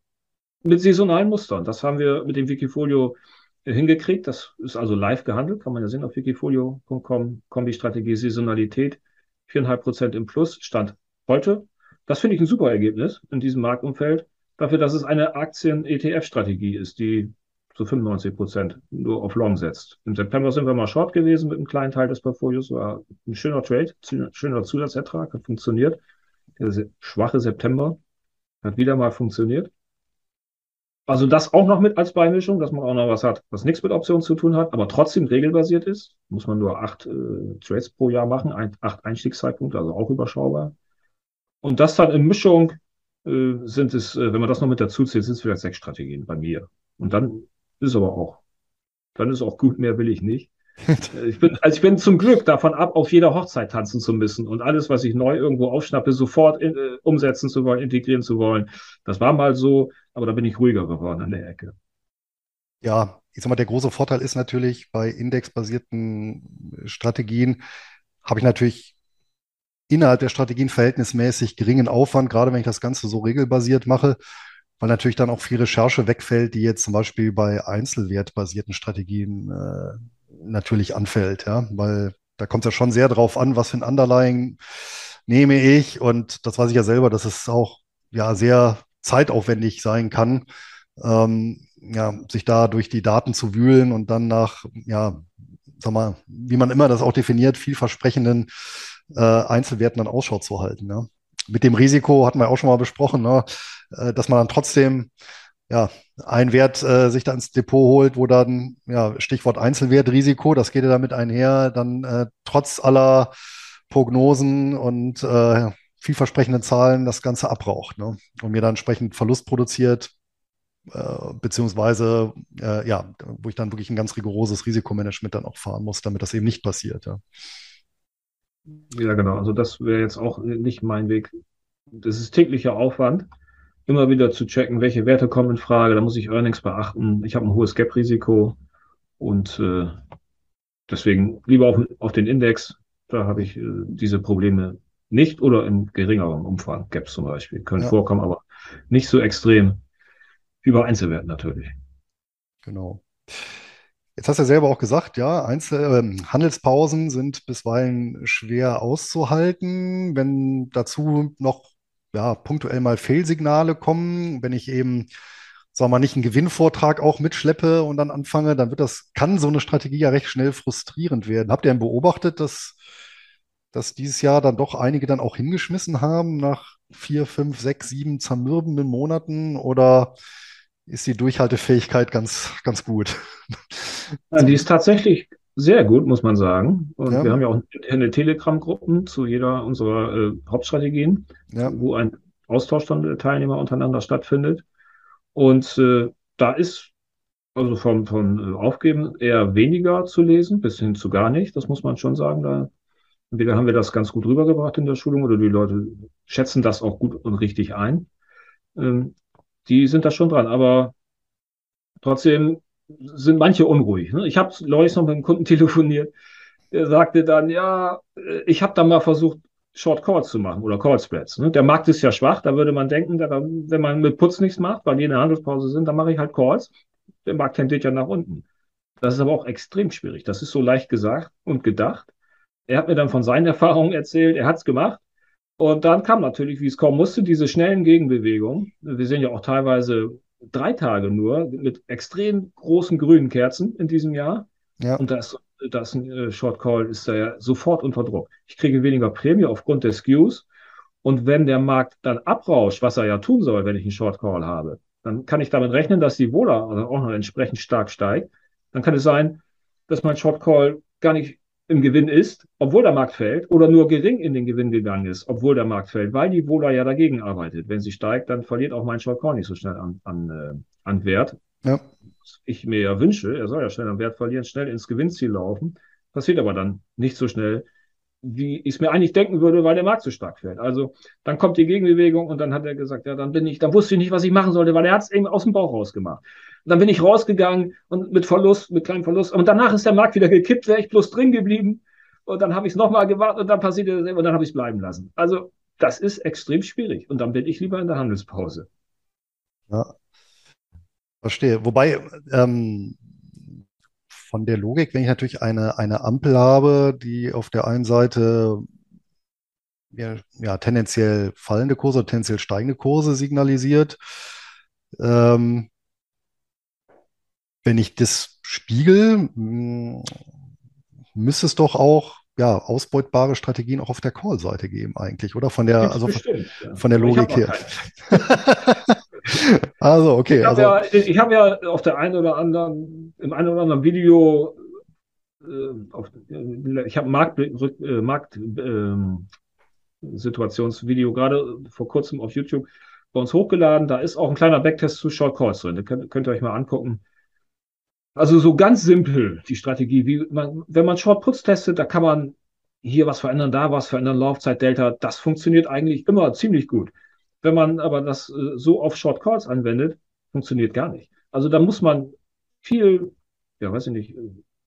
Mit saisonalen Mustern. Das haben wir mit dem Wikifolio hingekriegt. Das ist also live gehandelt, kann man ja sehen auf wikifolio.com, Kombi-Strategie, Saisonalität, 4,5 Prozent im Plus, Stand heute. Das finde ich ein super Ergebnis in diesem Marktumfeld, dafür, dass es eine Aktien-ETF-Strategie ist, die zu 95 Prozent nur auf Long setzt. Im September sind wir mal Short gewesen mit einem kleinen Teil des Portfolios, war ein schöner Trade, schöner Zusatzertrag, hat funktioniert. Der schwache September hat wieder mal funktioniert. Also das auch noch mit als Beimischung, dass man auch noch was hat, was nichts mit Optionen zu tun hat, aber trotzdem regelbasiert ist. Muss man nur acht äh, Trades pro Jahr machen, ein, acht Einstiegszeitpunkte, also auch überschaubar. Und das dann in Mischung äh, sind es, äh, wenn man das noch mit dazu zählt, sind es vielleicht sechs Strategien bei mir. Und dann ist aber auch, dann ist auch gut, mehr will ich nicht. ich bin, also ich bin zum Glück davon ab, auf jeder Hochzeit tanzen zu müssen und alles, was ich neu irgendwo aufschnappe, sofort in, äh, umsetzen zu wollen, integrieren zu wollen. Das war mal so, aber da bin ich ruhiger geworden an der Ecke. Ja, ich sag mal, der große Vorteil ist natürlich bei indexbasierten Strategien habe ich natürlich innerhalb der Strategien verhältnismäßig geringen Aufwand, gerade wenn ich das Ganze so regelbasiert mache, weil natürlich dann auch viel Recherche wegfällt, die jetzt zum Beispiel bei einzelwertbasierten Strategien äh, natürlich anfällt, ja, weil da kommt es ja schon sehr drauf an, was für ein Underlying nehme ich und das weiß ich ja selber, dass es auch ja sehr zeitaufwendig sein kann, ähm, ja, sich da durch die Daten zu wühlen und dann nach, ja, sag mal, wie man immer das auch definiert, vielversprechenden äh, Einzelwerten dann Ausschau zu halten. Ja. Mit dem Risiko hatten wir auch schon mal besprochen, ne, äh, dass man dann trotzdem ja, ein Wert äh, sich da ins Depot holt, wo dann, ja, Stichwort Einzelwertrisiko, das geht ja damit einher, dann äh, trotz aller Prognosen und äh, vielversprechenden Zahlen das Ganze abraucht ne? und mir dann entsprechend Verlust produziert, äh, beziehungsweise, äh, ja, wo ich dann wirklich ein ganz rigoroses Risikomanagement dann auch fahren muss, damit das eben nicht passiert. Ja, ja genau. Also das wäre jetzt auch nicht mein Weg. Das ist täglicher Aufwand immer wieder zu checken, welche Werte kommen in Frage. Da muss ich Earnings beachten. Ich habe ein hohes Gap-Risiko und äh, deswegen lieber auf, auf den Index. Da habe ich äh, diese Probleme nicht oder in geringerem Umfang. Gaps zum Beispiel können ja. vorkommen, aber nicht so extrem wie bei Einzelwerten natürlich. Genau. Jetzt hast du ja selber auch gesagt, ja, Einzel äh, Handelspausen sind bisweilen schwer auszuhalten. Wenn dazu noch ja, punktuell mal Fehlsignale kommen, wenn ich eben, sagen wir mal, nicht einen Gewinnvortrag auch mitschleppe und dann anfange, dann wird das, kann so eine Strategie ja recht schnell frustrierend werden. Habt ihr denn beobachtet, dass, dass dieses Jahr dann doch einige dann auch hingeschmissen haben nach vier, fünf, sechs, sieben zermürbenden Monaten oder ist die Durchhaltefähigkeit ganz, ganz gut? Ja, die ist tatsächlich sehr gut, muss man sagen. Und ja. wir haben ja auch eine Telegram-Gruppen zu jeder unserer äh, Hauptstrategien, ja. wo ein Austausch der Teilnehmer untereinander stattfindet. Und äh, da ist also vom, von äh, Aufgeben eher weniger zu lesen, bis hin zu gar nicht. Das muss man schon sagen. Da entweder haben wir das ganz gut rübergebracht in der Schulung oder die Leute schätzen das auch gut und richtig ein. Ähm, die sind da schon dran. Aber trotzdem sind manche unruhig. Ne? Ich habe neulich noch mit einem Kunden telefoniert, der sagte dann, ja, ich habe da mal versucht, Short Calls zu machen oder Call Spreads. Ne? Der Markt ist ja schwach, da würde man denken, wenn man mit Putz nichts macht, weil die in der Handelspause sind, dann mache ich halt Calls. Der Markt tendiert ja nach unten. Das ist aber auch extrem schwierig. Das ist so leicht gesagt und gedacht. Er hat mir dann von seinen Erfahrungen erzählt, er hat es gemacht. Und dann kam natürlich, wie es kommen musste, diese schnellen Gegenbewegungen. Wir sehen ja auch teilweise drei Tage nur mit extrem großen grünen Kerzen in diesem Jahr. Ja. Und das, das äh, Short Call ist da ja sofort unter Druck. Ich kriege weniger Prämie aufgrund des Skews. Und wenn der Markt dann abrauscht, was er ja tun soll, wenn ich einen Short Call habe, dann kann ich damit rechnen, dass die Wohler auch noch entsprechend stark steigt. Dann kann es sein, dass mein Short Call gar nicht im Gewinn ist, obwohl der Markt fällt, oder nur gering in den Gewinn gegangen ist, obwohl der Markt fällt, weil die Wohler ja dagegen arbeitet. Wenn sie steigt, dann verliert auch mein Short Call nicht so schnell an, an, äh, an Wert. Ja. Ich mir ja wünsche, er soll ja schnell an Wert verlieren, schnell ins Gewinnziel laufen. Passiert aber dann nicht so schnell, wie ich es mir eigentlich denken würde, weil der Markt so stark fällt. Also dann kommt die Gegenbewegung und dann hat er gesagt, ja, dann bin ich, dann wusste ich nicht, was ich machen sollte, weil er hat es eben aus dem Bauch rausgemacht. Und dann bin ich rausgegangen und mit Verlust, mit kleinem Verlust. Und danach ist der Markt wieder gekippt, wäre ich bloß drin geblieben. Und dann habe ich es nochmal gewartet und dann passierte das und dann habe ich es bleiben lassen. Also das ist extrem schwierig. Und dann bin ich lieber in der Handelspause. Ja, verstehe. Wobei, ähm, von der Logik, wenn ich natürlich eine, eine Ampel habe, die auf der einen Seite ja, ja tendenziell fallende Kurse, tendenziell steigende Kurse signalisiert, ähm, wenn ich das spiegel, hm, müsste es doch auch ja, ausbeutbare Strategien auch auf der Call-Seite geben eigentlich, oder? Von der, also von, ja. von der Logik her. also, okay. Ich habe also, ja, hab ja auf der einen oder anderen, im einen oder anderen Video, äh, auf, ich habe Markt, äh, Markt äh, Situationsvideo gerade vor kurzem auf YouTube bei uns hochgeladen. Da ist auch ein kleiner Backtest zu Short Calls drin. Da könnt, könnt ihr euch mal angucken. Also so ganz simpel die Strategie. Wie man, wenn man Short Puts testet, da kann man hier was verändern, da was verändern, Laufzeit Delta. Das funktioniert eigentlich immer ziemlich gut. Wenn man aber das äh, so auf Short Calls anwendet, funktioniert gar nicht. Also da muss man viel, ja, weiß ich nicht,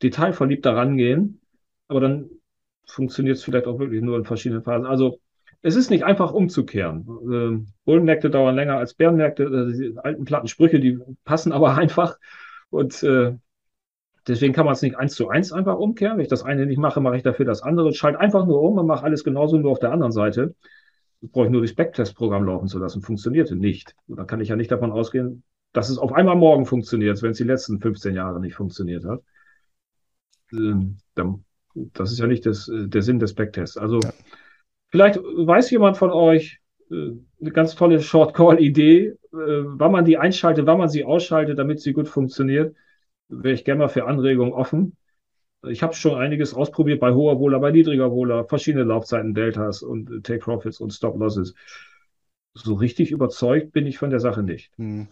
detailverliebt daran gehen, aber dann funktioniert es vielleicht auch wirklich nur in verschiedenen Phasen. Also es ist nicht einfach umzukehren. Ähm, Bullenmärkte dauern länger als Bärenmärkte. Äh, die alten platten Sprüche, die passen aber einfach. Und äh, deswegen kann man es nicht eins zu eins einfach umkehren. Wenn ich das eine nicht mache, mache ich dafür das andere. Schalte einfach nur um und mache alles genauso nur auf der anderen Seite. Das brauche ich nur das Backtest-Programm laufen zu lassen. Funktionierte nicht. Und da kann ich ja nicht davon ausgehen, dass es auf einmal morgen funktioniert, wenn es die letzten 15 Jahre nicht funktioniert hat. Ähm, dann, das ist ja nicht das, äh, der Sinn des Backtests. Also ja. vielleicht weiß jemand von euch, eine ganz tolle Short-Call-Idee, äh, wann man die einschaltet, wann man sie ausschaltet, damit sie gut funktioniert. Wäre ich gerne mal für Anregungen offen. Ich habe schon einiges ausprobiert bei hoher Wohler, bei niedriger Wohler, verschiedene Laufzeiten, Deltas und Take Profits und Stop Losses. So richtig überzeugt bin ich von der Sache nicht. Hm.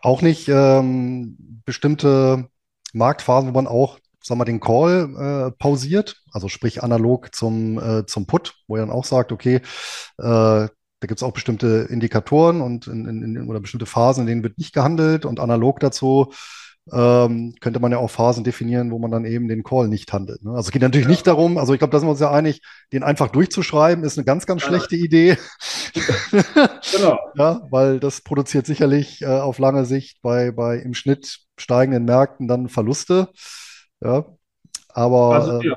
Auch nicht ähm, bestimmte Marktphasen, wo man auch sagen wir, den Call äh, pausiert, also sprich analog zum, äh, zum Put, wo er dann auch sagt, okay, äh, da gibt es auch bestimmte Indikatoren und in, in, oder bestimmte Phasen, in denen wird nicht gehandelt und analog dazu ähm, könnte man ja auch Phasen definieren, wo man dann eben den Call nicht handelt. Ne? Also es geht natürlich ja. nicht darum, also ich glaube, da sind wir uns ja einig, den einfach durchzuschreiben, ist eine ganz, ganz schlechte ja. Idee. genau. ja, weil das produziert sicherlich äh, auf lange Sicht bei, bei im Schnitt steigenden Märkten dann Verluste. Ja, aber also, äh, ja.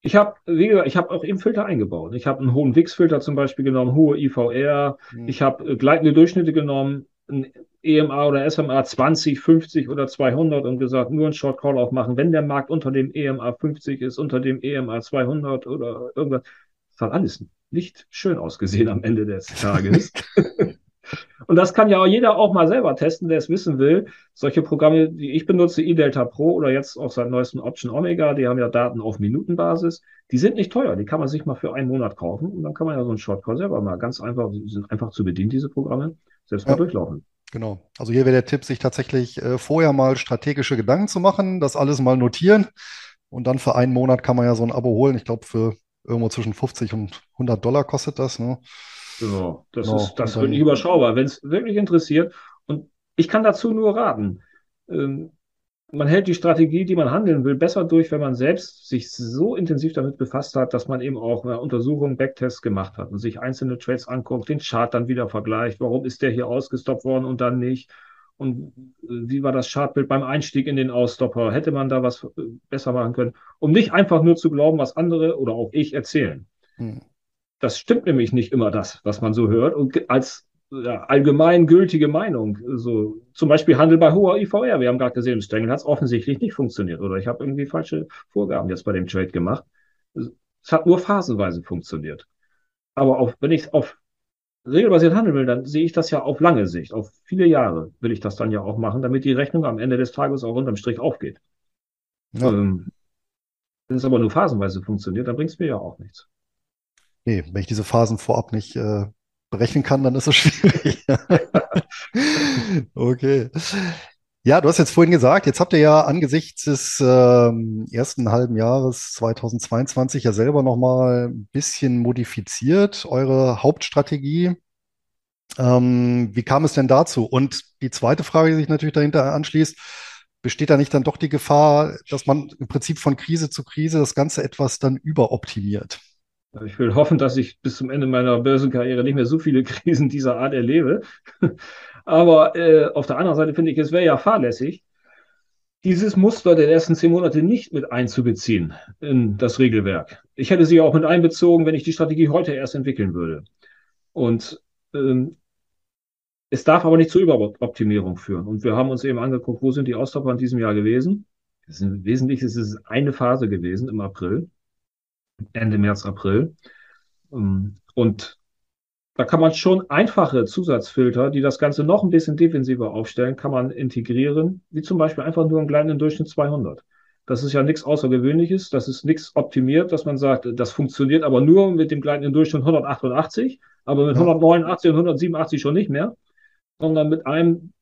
Ich habe, wie gesagt, ich habe auch eben Filter eingebaut. Ich habe einen hohen Wix-Filter zum Beispiel genommen, hohe IVR. Mhm. Ich habe äh, gleitende Durchschnitte genommen, ein EMA oder SMA 20, 50 oder 200 und gesagt, nur einen Short Call aufmachen, wenn der Markt unter dem EMA 50 ist, unter dem EMA 200 oder irgendwas. Das hat alles nicht schön ausgesehen am Ende des Tages. Und das kann ja auch jeder auch mal selber testen, der es wissen will. Solche Programme, die ich benutze, eDelta Pro oder jetzt auch seit neuestem Option Omega, die haben ja Daten auf Minutenbasis. Die sind nicht teuer, die kann man sich mal für einen Monat kaufen und dann kann man ja so einen Shortcall selber mal ganz einfach, die sind einfach zu bedienen, diese Programme, selbst mal ja. durchlaufen. Genau. Also hier wäre der Tipp, sich tatsächlich äh, vorher mal strategische Gedanken zu machen, das alles mal notieren und dann für einen Monat kann man ja so ein Abo holen. Ich glaube, für irgendwo zwischen 50 und 100 Dollar kostet das. Ne? Genau, das genau. ist das wirklich überschaubar, wenn es wirklich interessiert. Und ich kann dazu nur raten. Ähm, man hält die Strategie, die man handeln will, besser durch, wenn man selbst sich so intensiv damit befasst hat, dass man eben auch eine Untersuchung, Backtests gemacht hat und sich einzelne Trades anguckt, den Chart dann wieder vergleicht. Warum ist der hier ausgestoppt worden und dann nicht? und äh, wie war das Chartbild beim Einstieg in den Ausstopper? Hätte man da was äh, besser machen können? Um nicht einfach nur zu glauben, was andere oder auch ich erzählen. Hm. Das stimmt nämlich nicht immer das, was man so hört. Und als ja, allgemein gültige Meinung, so zum Beispiel Handel bei hoher IVR. Wir haben gerade gesehen, im Stengel hat es offensichtlich nicht funktioniert oder ich habe irgendwie falsche Vorgaben jetzt bei dem Trade gemacht. Es hat nur phasenweise funktioniert. Aber auch, wenn ich auf regelbasiert handeln will, dann sehe ich das ja auf lange Sicht. Auf viele Jahre will ich das dann ja auch machen, damit die Rechnung am Ende des Tages auch unterm Strich aufgeht. Ja. Ähm, wenn es aber nur phasenweise funktioniert, dann bringt es mir ja auch nichts. Nee, wenn ich diese Phasen vorab nicht äh, berechnen kann, dann ist es schwierig. okay. Ja, du hast jetzt vorhin gesagt, jetzt habt ihr ja angesichts des ähm, ersten halben Jahres 2022 ja selber nochmal ein bisschen modifiziert, eure Hauptstrategie. Ähm, wie kam es denn dazu? Und die zweite Frage, die sich natürlich dahinter anschließt, besteht da nicht dann doch die Gefahr, dass man im Prinzip von Krise zu Krise das Ganze etwas dann überoptimiert? Ich will hoffen, dass ich bis zum Ende meiner Börsenkarriere nicht mehr so viele Krisen dieser Art erlebe. Aber äh, auf der anderen Seite finde ich, es wäre ja fahrlässig, dieses Muster der ersten zehn Monate nicht mit einzubeziehen in das Regelwerk. Ich hätte sie auch mit einbezogen, wenn ich die Strategie heute erst entwickeln würde. Und ähm, es darf aber nicht zur Überoptimierung führen. Und wir haben uns eben angeguckt, wo sind die Austauper in diesem Jahr gewesen. Es ist wesentlich, es eine Phase gewesen im April, Ende März, April. Ähm, und da kann man schon einfache Zusatzfilter, die das Ganze noch ein bisschen defensiver aufstellen, kann man integrieren, wie zum Beispiel einfach nur einen kleinen Durchschnitt 200. Das ist ja nichts Außergewöhnliches, das ist nichts optimiert, dass man sagt, das funktioniert aber nur mit dem gleitenden Durchschnitt 188, aber mit 189 und 187 schon nicht mehr, sondern mit einem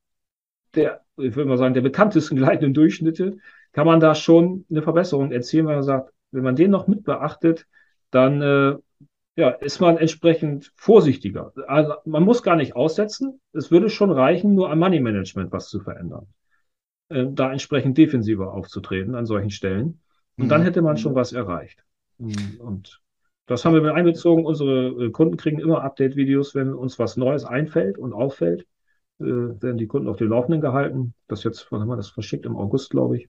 der, ich würde mal sagen, der bekanntesten gleitenden Durchschnitte kann man da schon eine Verbesserung erzielen, wenn man sagt, wenn man den noch mit beachtet, dann äh, ja, ist man entsprechend vorsichtiger. Also man muss gar nicht aussetzen. Es würde schon reichen, nur am Money Management was zu verändern. Äh, da entsprechend defensiver aufzutreten an solchen Stellen. Und mhm. dann hätte man schon was erreicht. Mhm. Und das haben wir mit einbezogen. Unsere äh, Kunden kriegen immer Update-Videos, wenn uns was Neues einfällt und auffällt. Äh, werden die Kunden auf den Laufenden gehalten. Das jetzt, wann haben wir das verschickt? Im August, glaube ich.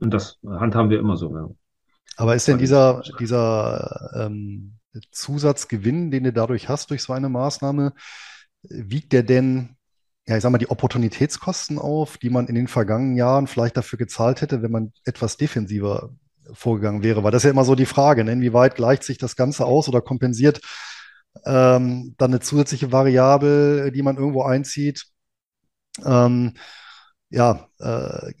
Und das handhaben wir immer so. Aber ist denn dieser, dieser ähm, Zusatzgewinn, den du dadurch hast durch so eine Maßnahme, wiegt der denn, ja, ich sag mal, die Opportunitätskosten auf, die man in den vergangenen Jahren vielleicht dafür gezahlt hätte, wenn man etwas defensiver vorgegangen wäre? Weil das ist ja immer so die Frage, ne? inwieweit gleicht sich das Ganze aus oder kompensiert ähm, dann eine zusätzliche Variable, die man irgendwo einzieht? Ähm, ja, äh,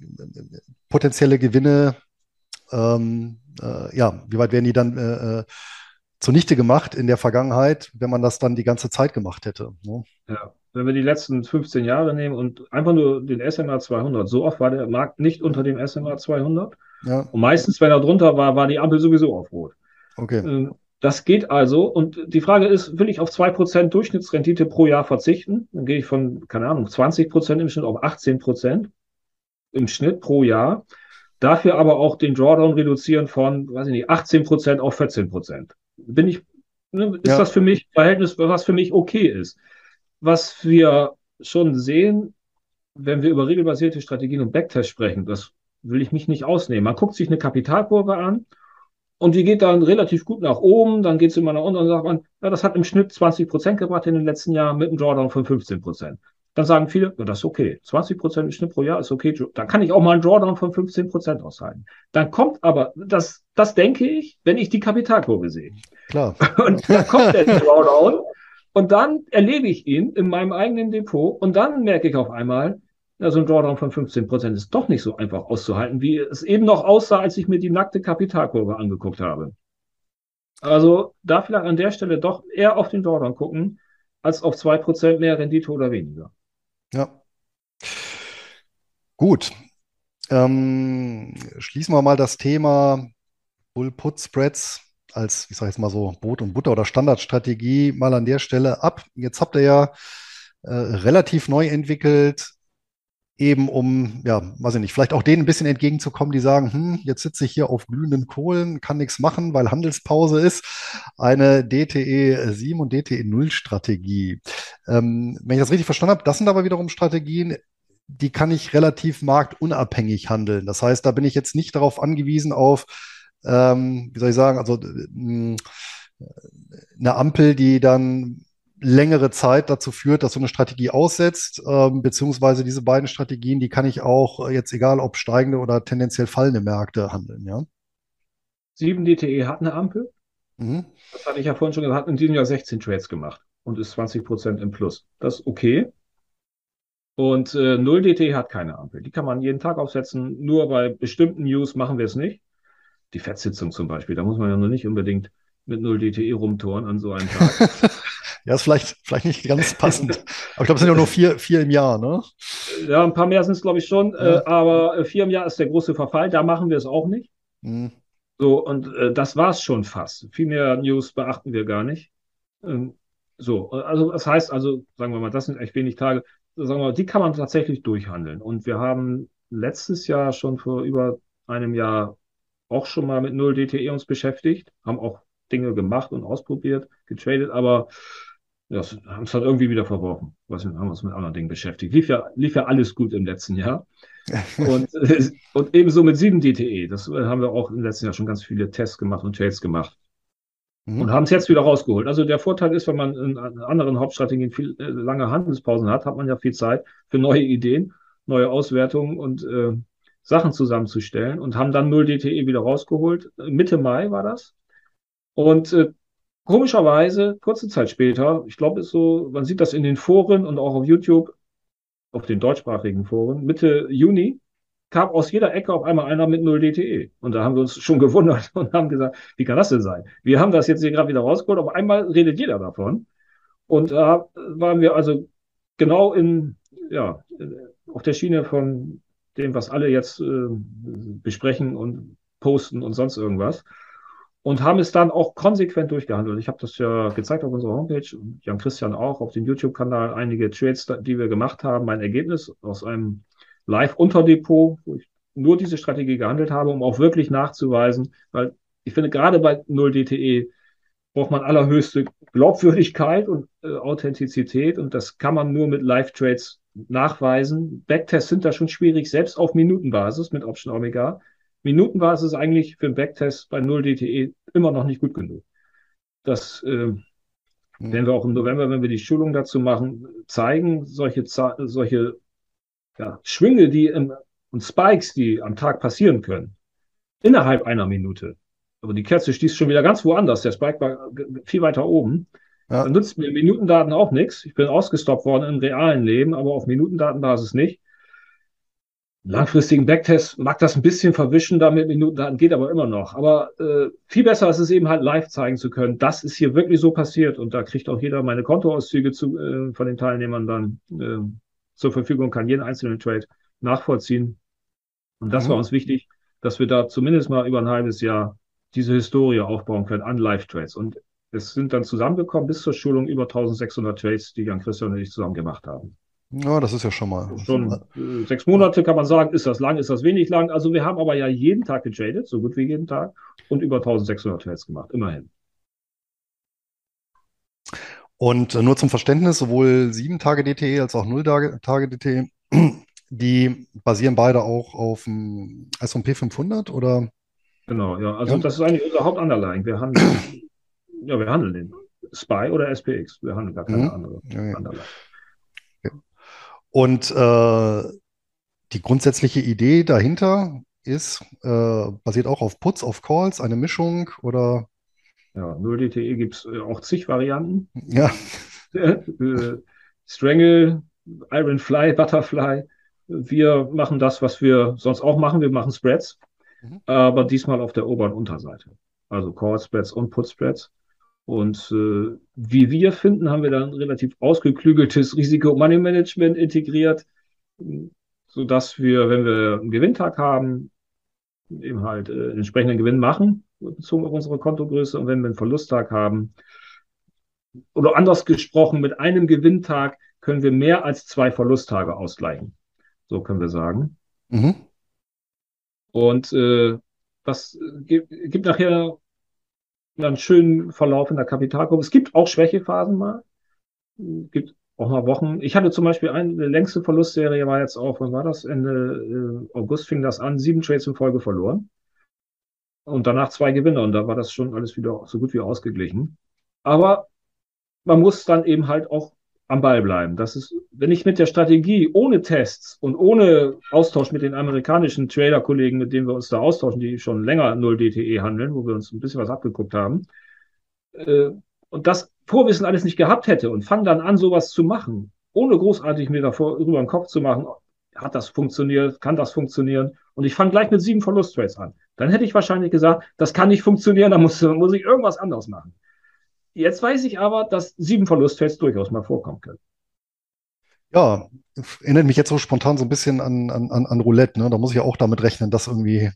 potenzielle Gewinne, ähm, äh, ja, wie weit werden die dann äh, äh zunichte gemacht in der Vergangenheit, wenn man das dann die ganze Zeit gemacht hätte. Ne? Ja, wenn wir die letzten 15 Jahre nehmen und einfach nur den SMA 200, so oft war der Markt nicht unter dem SMA 200. Ja. Und meistens, wenn er drunter war, war die Ampel sowieso auf Rot. Okay. Ähm, das geht also. Und die Frage ist, will ich auf 2% Durchschnittsrendite pro Jahr verzichten? Dann gehe ich von, keine Ahnung, 20% im Schnitt auf 18% im Schnitt pro Jahr. Dafür aber auch den Drawdown reduzieren von, weiß ich nicht, 18% auf 14% bin ich, ne, ist ja. das für mich Verhältnis, was für mich okay ist. Was wir schon sehen, wenn wir über regelbasierte Strategien und Backtest sprechen, das will ich mich nicht ausnehmen. Man guckt sich eine Kapitalkurve an und die geht dann relativ gut nach oben, dann geht es immer nach unten und sagt man, ja, das hat im Schnitt 20 Prozent gebracht in den letzten Jahren mit einem Drawdown von 15 Prozent. Dann sagen viele, ja, das ist okay. 20 Prozent im Schnitt pro Jahr ist okay. Dann kann ich auch mal einen Drawdown von 15 Prozent aushalten. Dann kommt aber, das, das denke ich, wenn ich die Kapitalkurve sehe. Klar. Und dann kommt der Drawdown und dann erlebe ich ihn in meinem eigenen Depot und dann merke ich auf einmal, ja, so ein Drawdown von 15 Prozent ist doch nicht so einfach auszuhalten, wie es eben noch aussah, als ich mir die nackte Kapitalkurve angeguckt habe. Also da vielleicht an der Stelle doch eher auf den Drawdown gucken, als auf zwei Prozent mehr Rendite oder weniger. Ja. Gut. Ähm, schließen wir mal das Thema Bull-Put-Spreads als, ich sage jetzt mal so, Brot und Butter oder Standardstrategie mal an der Stelle ab. Jetzt habt ihr ja äh, relativ neu entwickelt, eben um, ja, weiß ich nicht, vielleicht auch denen ein bisschen entgegenzukommen, die sagen, hm, jetzt sitze ich hier auf glühenden Kohlen, kann nichts machen, weil Handelspause ist. Eine DTE 7 und DTE 0 Strategie. Ähm, wenn ich das richtig verstanden habe, das sind aber wiederum Strategien, die kann ich relativ marktunabhängig handeln. Das heißt, da bin ich jetzt nicht darauf angewiesen auf, ähm, wie soll ich sagen, also äh, eine Ampel, die dann längere Zeit dazu führt, dass so eine Strategie aussetzt, ähm, beziehungsweise diese beiden Strategien, die kann ich auch jetzt egal ob steigende oder tendenziell fallende Märkte handeln, ja. 7 DTE hat eine Ampel. Mhm. Das hatte ich ja vorhin schon gesagt, hat in diesem Jahr 16 Trades gemacht und ist 20 Prozent im Plus. Das ist okay. Und äh, 0 DTE hat keine Ampel. Die kann man jeden Tag aufsetzen. Nur bei bestimmten News machen wir es nicht. Die Fettsitzung zum Beispiel, da muss man ja noch nicht unbedingt mit 0 DTE rumtoren an so einem Tag. ja, ist vielleicht, vielleicht nicht ganz passend. aber ich glaube, es sind ja nur vier, vier im Jahr, ne? Ja, ein paar mehr sind es, glaube ich, schon. Ja. Äh, aber äh, vier im Jahr ist der große Verfall. Da machen wir es auch nicht. Mhm. So, und äh, das war es schon fast. Viel mehr News beachten wir gar nicht. Ähm, so, also das heißt also, sagen wir mal, das sind echt wenig Tage. Sagen wir mal, die kann man tatsächlich durchhandeln. Und wir haben letztes Jahr schon vor über einem Jahr auch schon mal mit 0 DTE uns beschäftigt, haben auch Dinge gemacht und ausprobiert, getradet, aber ja, haben es halt irgendwie wieder verworfen. Was haben uns mit anderen Dingen beschäftigt. Lief ja, lief ja alles gut im letzten Jahr. und, und ebenso mit 7 DTE. Das äh, haben wir auch im letzten Jahr schon ganz viele Tests gemacht und Trades gemacht. Mhm. Und haben es jetzt wieder rausgeholt. Also der Vorteil ist, wenn man in anderen Hauptstrategien viel äh, lange Handelspausen hat, hat man ja viel Zeit für neue Ideen, neue Auswertungen und äh, Sachen zusammenzustellen und haben dann 0 DTE wieder rausgeholt. Mitte Mai war das. Und äh, komischerweise, kurze Zeit später, ich glaube, so, man sieht das in den Foren und auch auf YouTube, auf den deutschsprachigen Foren, Mitte Juni kam aus jeder Ecke auf einmal einer mit 0 DTE. Und da haben wir uns schon gewundert und haben gesagt, wie kann das denn sein? Wir haben das jetzt hier gerade wieder rausgeholt, auf einmal redet jeder davon. Und da waren wir also genau in, ja, auf der Schiene von dem, was alle jetzt äh, besprechen und posten und sonst irgendwas und haben es dann auch konsequent durchgehandelt. Ich habe das ja gezeigt auf unserer Homepage, Jan Christian auch, auf dem YouTube-Kanal, einige Trades, die wir gemacht haben. Mein Ergebnis aus einem Live-Unterdepot, wo ich nur diese Strategie gehandelt habe, um auch wirklich nachzuweisen, weil ich finde, gerade bei 0 DTE braucht man allerhöchste Glaubwürdigkeit und äh, Authentizität und das kann man nur mit Live-Trades nachweisen. Backtests sind da schon schwierig, selbst auf Minutenbasis mit Option Omega. Minutenbasis ist eigentlich für einen Backtest bei 0 DTE immer noch nicht gut genug. Das äh, werden wir auch im November, wenn wir die Schulung dazu machen, zeigen. Solche, solche ja, Schwinge, die im, und Spikes, die am Tag passieren können, innerhalb einer Minute. Aber die Kerze stieß schon wieder ganz woanders. Der Spike war viel weiter oben. Ja. Dann nutzt mir Minutendaten auch nichts. Ich bin ausgestoppt worden im realen Leben, aber auf Minutendatenbasis nicht langfristigen Backtest mag das ein bisschen verwischen, damit Minutendaten geht aber immer noch. Aber äh, viel besser ist es eben halt live zeigen zu können. Das ist hier wirklich so passiert und da kriegt auch jeder meine Kontoauszüge zu, äh, von den Teilnehmern dann äh, zur Verfügung, kann jeden einzelnen Trade nachvollziehen. Und das mhm. war uns wichtig, dass wir da zumindest mal über ein halbes Jahr diese Historie aufbauen können an Live-Trades. Und es sind dann zusammengekommen bis zur Schulung über 1600 Trades, die Jan Christian und ich zusammen gemacht haben. Ja, das ist ja schon mal. Schon äh, sechs Monate kann man sagen, ist das lang, ist das wenig lang. Also wir haben aber ja jeden Tag getradet, so gut wie jeden Tag, und über 1600 Trades gemacht, immerhin. Und äh, nur zum Verständnis, sowohl 7 Tage DTE als auch 0 Tage DTE, die basieren beide auch auf dem S&P 500 oder? Genau, ja. Also ja. das ist eigentlich unser Hauptunterlying. Wir handeln, ja, wir handeln den SPY oder SPX. Wir handeln gar keine mhm. andere ja, ja. Underlying. Und äh, die grundsätzliche Idee dahinter ist, äh, basiert auch auf Puts, auf Calls, eine Mischung oder? Ja, 0DTE gibt es äh, auch zig Varianten. Ja. Äh, Strangle, Iron Fly, Butterfly. Wir machen das, was wir sonst auch machen. Wir machen Spreads, mhm. aber diesmal auf der Ober- und Unterseite. Also Call Spreads und Put Spreads. Und äh, wie wir finden, haben wir dann relativ ausgeklügeltes Risiko-Money-Management integriert, sodass wir, wenn wir einen Gewinntag haben, eben halt äh, entsprechenden Gewinn machen, bezogen auf unsere Kontogröße. Und wenn wir einen Verlusttag haben, oder anders gesprochen, mit einem Gewinntag können wir mehr als zwei Verlusttage ausgleichen. So können wir sagen. Mhm. Und äh, das gibt, gibt nachher einen schönen Verlauf in der Kapitalgruppe. Es gibt auch Schwächephasen mal. Es gibt auch mal Wochen. Ich hatte zum Beispiel eine längste Verlustserie, war jetzt auch, wann war das? Ende äh, August fing das an, sieben Trades in Folge verloren. Und danach zwei Gewinner. Und da war das schon alles wieder so gut wie ausgeglichen. Aber man muss dann eben halt auch am Ball bleiben. Das ist, wenn ich mit der Strategie ohne Tests und ohne Austausch mit den amerikanischen Trader-Kollegen, mit denen wir uns da austauschen, die schon länger 0 DTE handeln, wo wir uns ein bisschen was abgeguckt haben, äh, und das Vorwissen alles nicht gehabt hätte und fange dann an, sowas zu machen, ohne großartig mir davor über den Kopf zu machen, hat das funktioniert, kann das funktionieren? Und ich fange gleich mit sieben Verlusttrades an. Dann hätte ich wahrscheinlich gesagt, das kann nicht funktionieren, da muss, muss ich irgendwas anderes machen. Jetzt weiß ich aber, dass sieben Verlusttrades durchaus mal vorkommen können. Ja, erinnert mich jetzt so spontan so ein bisschen an, an, an Roulette. Ne? Da muss ich ja auch damit rechnen, dass irgendwie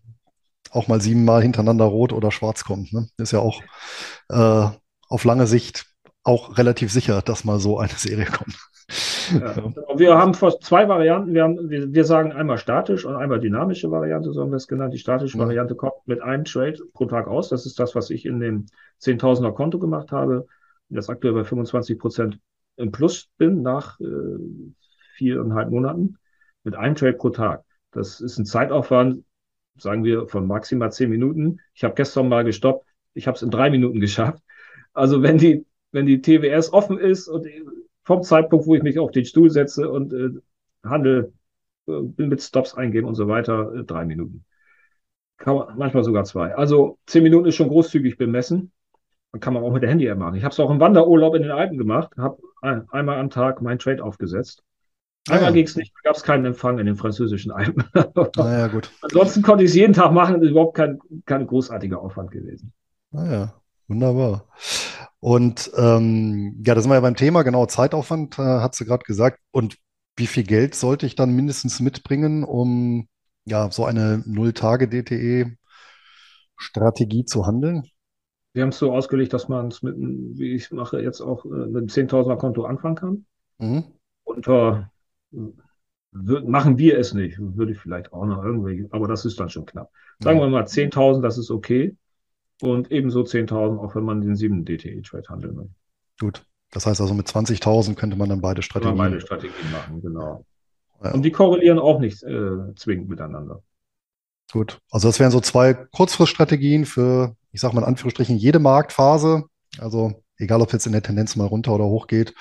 auch mal siebenmal hintereinander rot oder schwarz kommt. Ne? Ist ja auch äh, auf lange Sicht auch relativ sicher, dass mal so eine Serie kommt. Ja. Wir haben zwei Varianten. Wir, haben, wir, wir, sagen einmal statisch und einmal dynamische Variante, so haben wir es genannt. Die statische ja. Variante kommt mit einem Trade pro Tag aus. Das ist das, was ich in dem 10.000er Konto gemacht habe. Das aktuell bei 25 Prozent im Plus bin nach äh, viereinhalb Monaten mit einem Trade pro Tag. Das ist ein Zeitaufwand, sagen wir, von maximal zehn Minuten. Ich habe gestern mal gestoppt. Ich habe es in drei Minuten geschafft. Also wenn die, wenn die TWS offen ist und vom Zeitpunkt, wo ich mich auf den Stuhl setze und äh, handel, äh, mit Stops eingeben und so weiter, äh, drei Minuten. Kann man, manchmal sogar zwei. Also zehn Minuten ist schon großzügig bemessen. Dann kann man auch mit der Handy-App machen. Ich habe es auch im Wanderurlaub in den Alpen gemacht, habe ein, einmal am Tag mein Trade aufgesetzt. Einmal ah, ja. ging es nicht, da gab es keinen Empfang in den französischen Alpen. naja, gut. Ansonsten konnte ich es jeden Tag machen, ist überhaupt kein, kein großartiger Aufwand gewesen. Naja, wunderbar. Und ähm, ja, da sind wir ja beim Thema, genau, Zeitaufwand, äh, hat sie gerade gesagt. Und wie viel Geld sollte ich dann mindestens mitbringen, um ja so eine Null-Tage-DTE-Strategie zu handeln? Wir haben es so ausgelegt, dass man es mit, wie ich mache, jetzt auch äh, mit einem 10.000er Konto anfangen kann. Mhm. Unter machen wir es nicht, würde ich vielleicht auch noch irgendwie, aber das ist dann schon knapp. Sagen ja. wir mal 10.000, das ist okay. Und ebenso 10.000, auch wenn man den 7 DTE-Trade handeln will. Gut. Das heißt also mit 20.000 könnte man dann beide Strategien, beide Strategien machen, genau. Ja. Und die korrelieren auch nicht äh, zwingend miteinander. Gut. Also das wären so zwei Kurzfriststrategien für, ich sage mal in Anführungsstrichen, jede Marktphase. Also egal, ob es jetzt in der Tendenz mal runter oder hoch geht.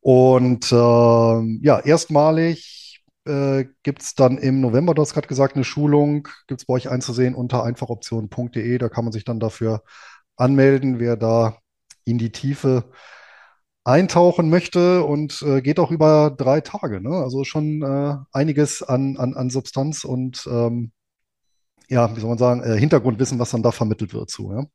Und äh, ja, erstmalig äh, gibt es dann im November, du hast gerade gesagt, eine Schulung, gibt es bei euch einzusehen unter einfachoption.de. Da kann man sich dann dafür anmelden, wer da in die Tiefe eintauchen möchte und äh, geht auch über drei Tage. Ne? Also schon äh, einiges an, an, an Substanz und ähm, ja, wie soll man sagen, äh, Hintergrundwissen, was dann da vermittelt wird zu. Ja?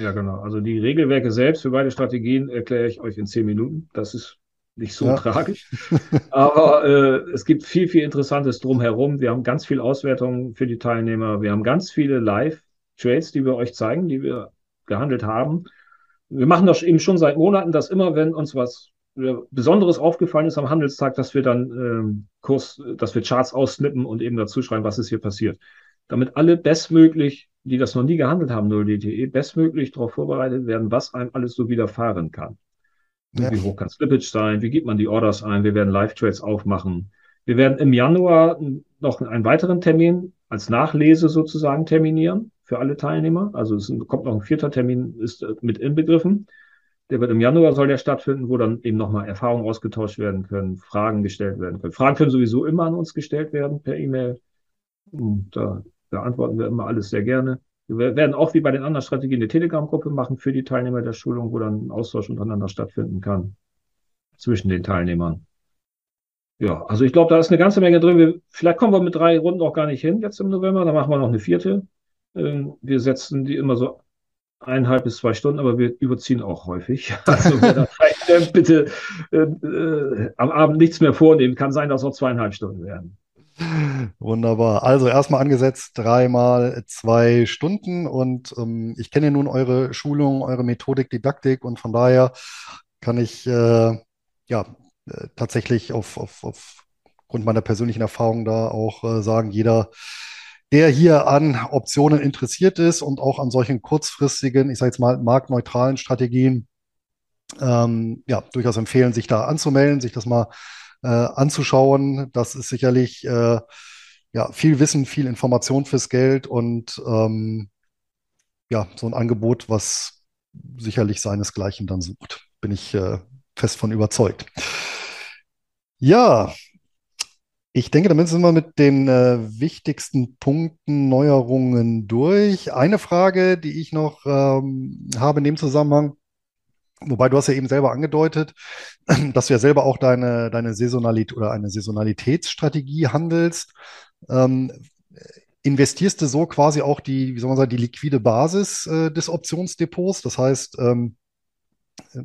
ja, genau. Also die Regelwerke selbst für beide Strategien erkläre ich euch in zehn Minuten. Das ist nicht so ja. tragisch. Aber äh, es gibt viel, viel Interessantes drumherum. Wir haben ganz viel Auswertung für die Teilnehmer. Wir haben ganz viele Live-Trades, die wir euch zeigen, die wir gehandelt haben. Wir machen das eben schon seit Monaten, dass immer, wenn uns was äh, Besonderes aufgefallen ist am Handelstag, dass wir dann ähm, Kurs, dass wir Charts aussnippen und eben dazu schreiben, was ist hier passiert. Damit alle bestmöglich, die das noch nie gehandelt haben, 0DTE, bestmöglich darauf vorbereitet werden, was einem alles so widerfahren kann. Ja. Wie hoch kann Slippage sein? Wie gibt man die Orders ein? Wir werden Live-Trades aufmachen. Wir werden im Januar noch einen weiteren Termin als Nachlese sozusagen terminieren für alle Teilnehmer. Also es kommt noch ein vierter Termin, ist äh, mit inbegriffen. Der wird im Januar soll der stattfinden, wo dann eben nochmal Erfahrungen ausgetauscht werden können, Fragen gestellt werden können. Fragen können sowieso immer an uns gestellt werden per E-Mail. Da beantworten wir immer alles sehr gerne. Wir werden auch wie bei den anderen Strategien eine Telegram-Gruppe machen für die Teilnehmer der Schulung, wo dann ein Austausch untereinander stattfinden kann zwischen den Teilnehmern. Ja, also ich glaube, da ist eine ganze Menge drin. Wir, vielleicht kommen wir mit drei Runden auch gar nicht hin jetzt im November. Da machen wir noch eine vierte. Ähm, wir setzen die immer so eineinhalb bis zwei Stunden, aber wir überziehen auch häufig. Also bitte äh, äh, am Abend nichts mehr vornehmen, kann sein, dass auch zweieinhalb Stunden werden. Wunderbar. Also erstmal angesetzt, dreimal zwei Stunden und ähm, ich kenne nun eure Schulung, eure Methodik, Didaktik und von daher kann ich äh, ja äh, tatsächlich auf, auf, aufgrund meiner persönlichen Erfahrung da auch äh, sagen, jeder, der hier an Optionen interessiert ist und auch an solchen kurzfristigen, ich sage jetzt mal marktneutralen Strategien, ähm, ja, durchaus empfehlen, sich da anzumelden, sich das mal äh, anzuschauen. Das ist sicherlich äh, ja, viel Wissen, viel Information fürs Geld und ähm, ja, so ein Angebot, was sicherlich seinesgleichen dann sucht. Bin ich äh, fest von überzeugt. Ja, ich denke, damit sind wir mit den äh, wichtigsten Punkten, Neuerungen durch. Eine Frage, die ich noch ähm, habe in dem Zusammenhang, wobei du hast ja eben selber angedeutet, dass du ja selber auch deine, deine Saisonalität oder eine Saisonalitätsstrategie handelst. Ähm, investierst du so quasi auch die, wie soll man sagen, die liquide Basis äh, des Optionsdepots? Das heißt, ähm, äh,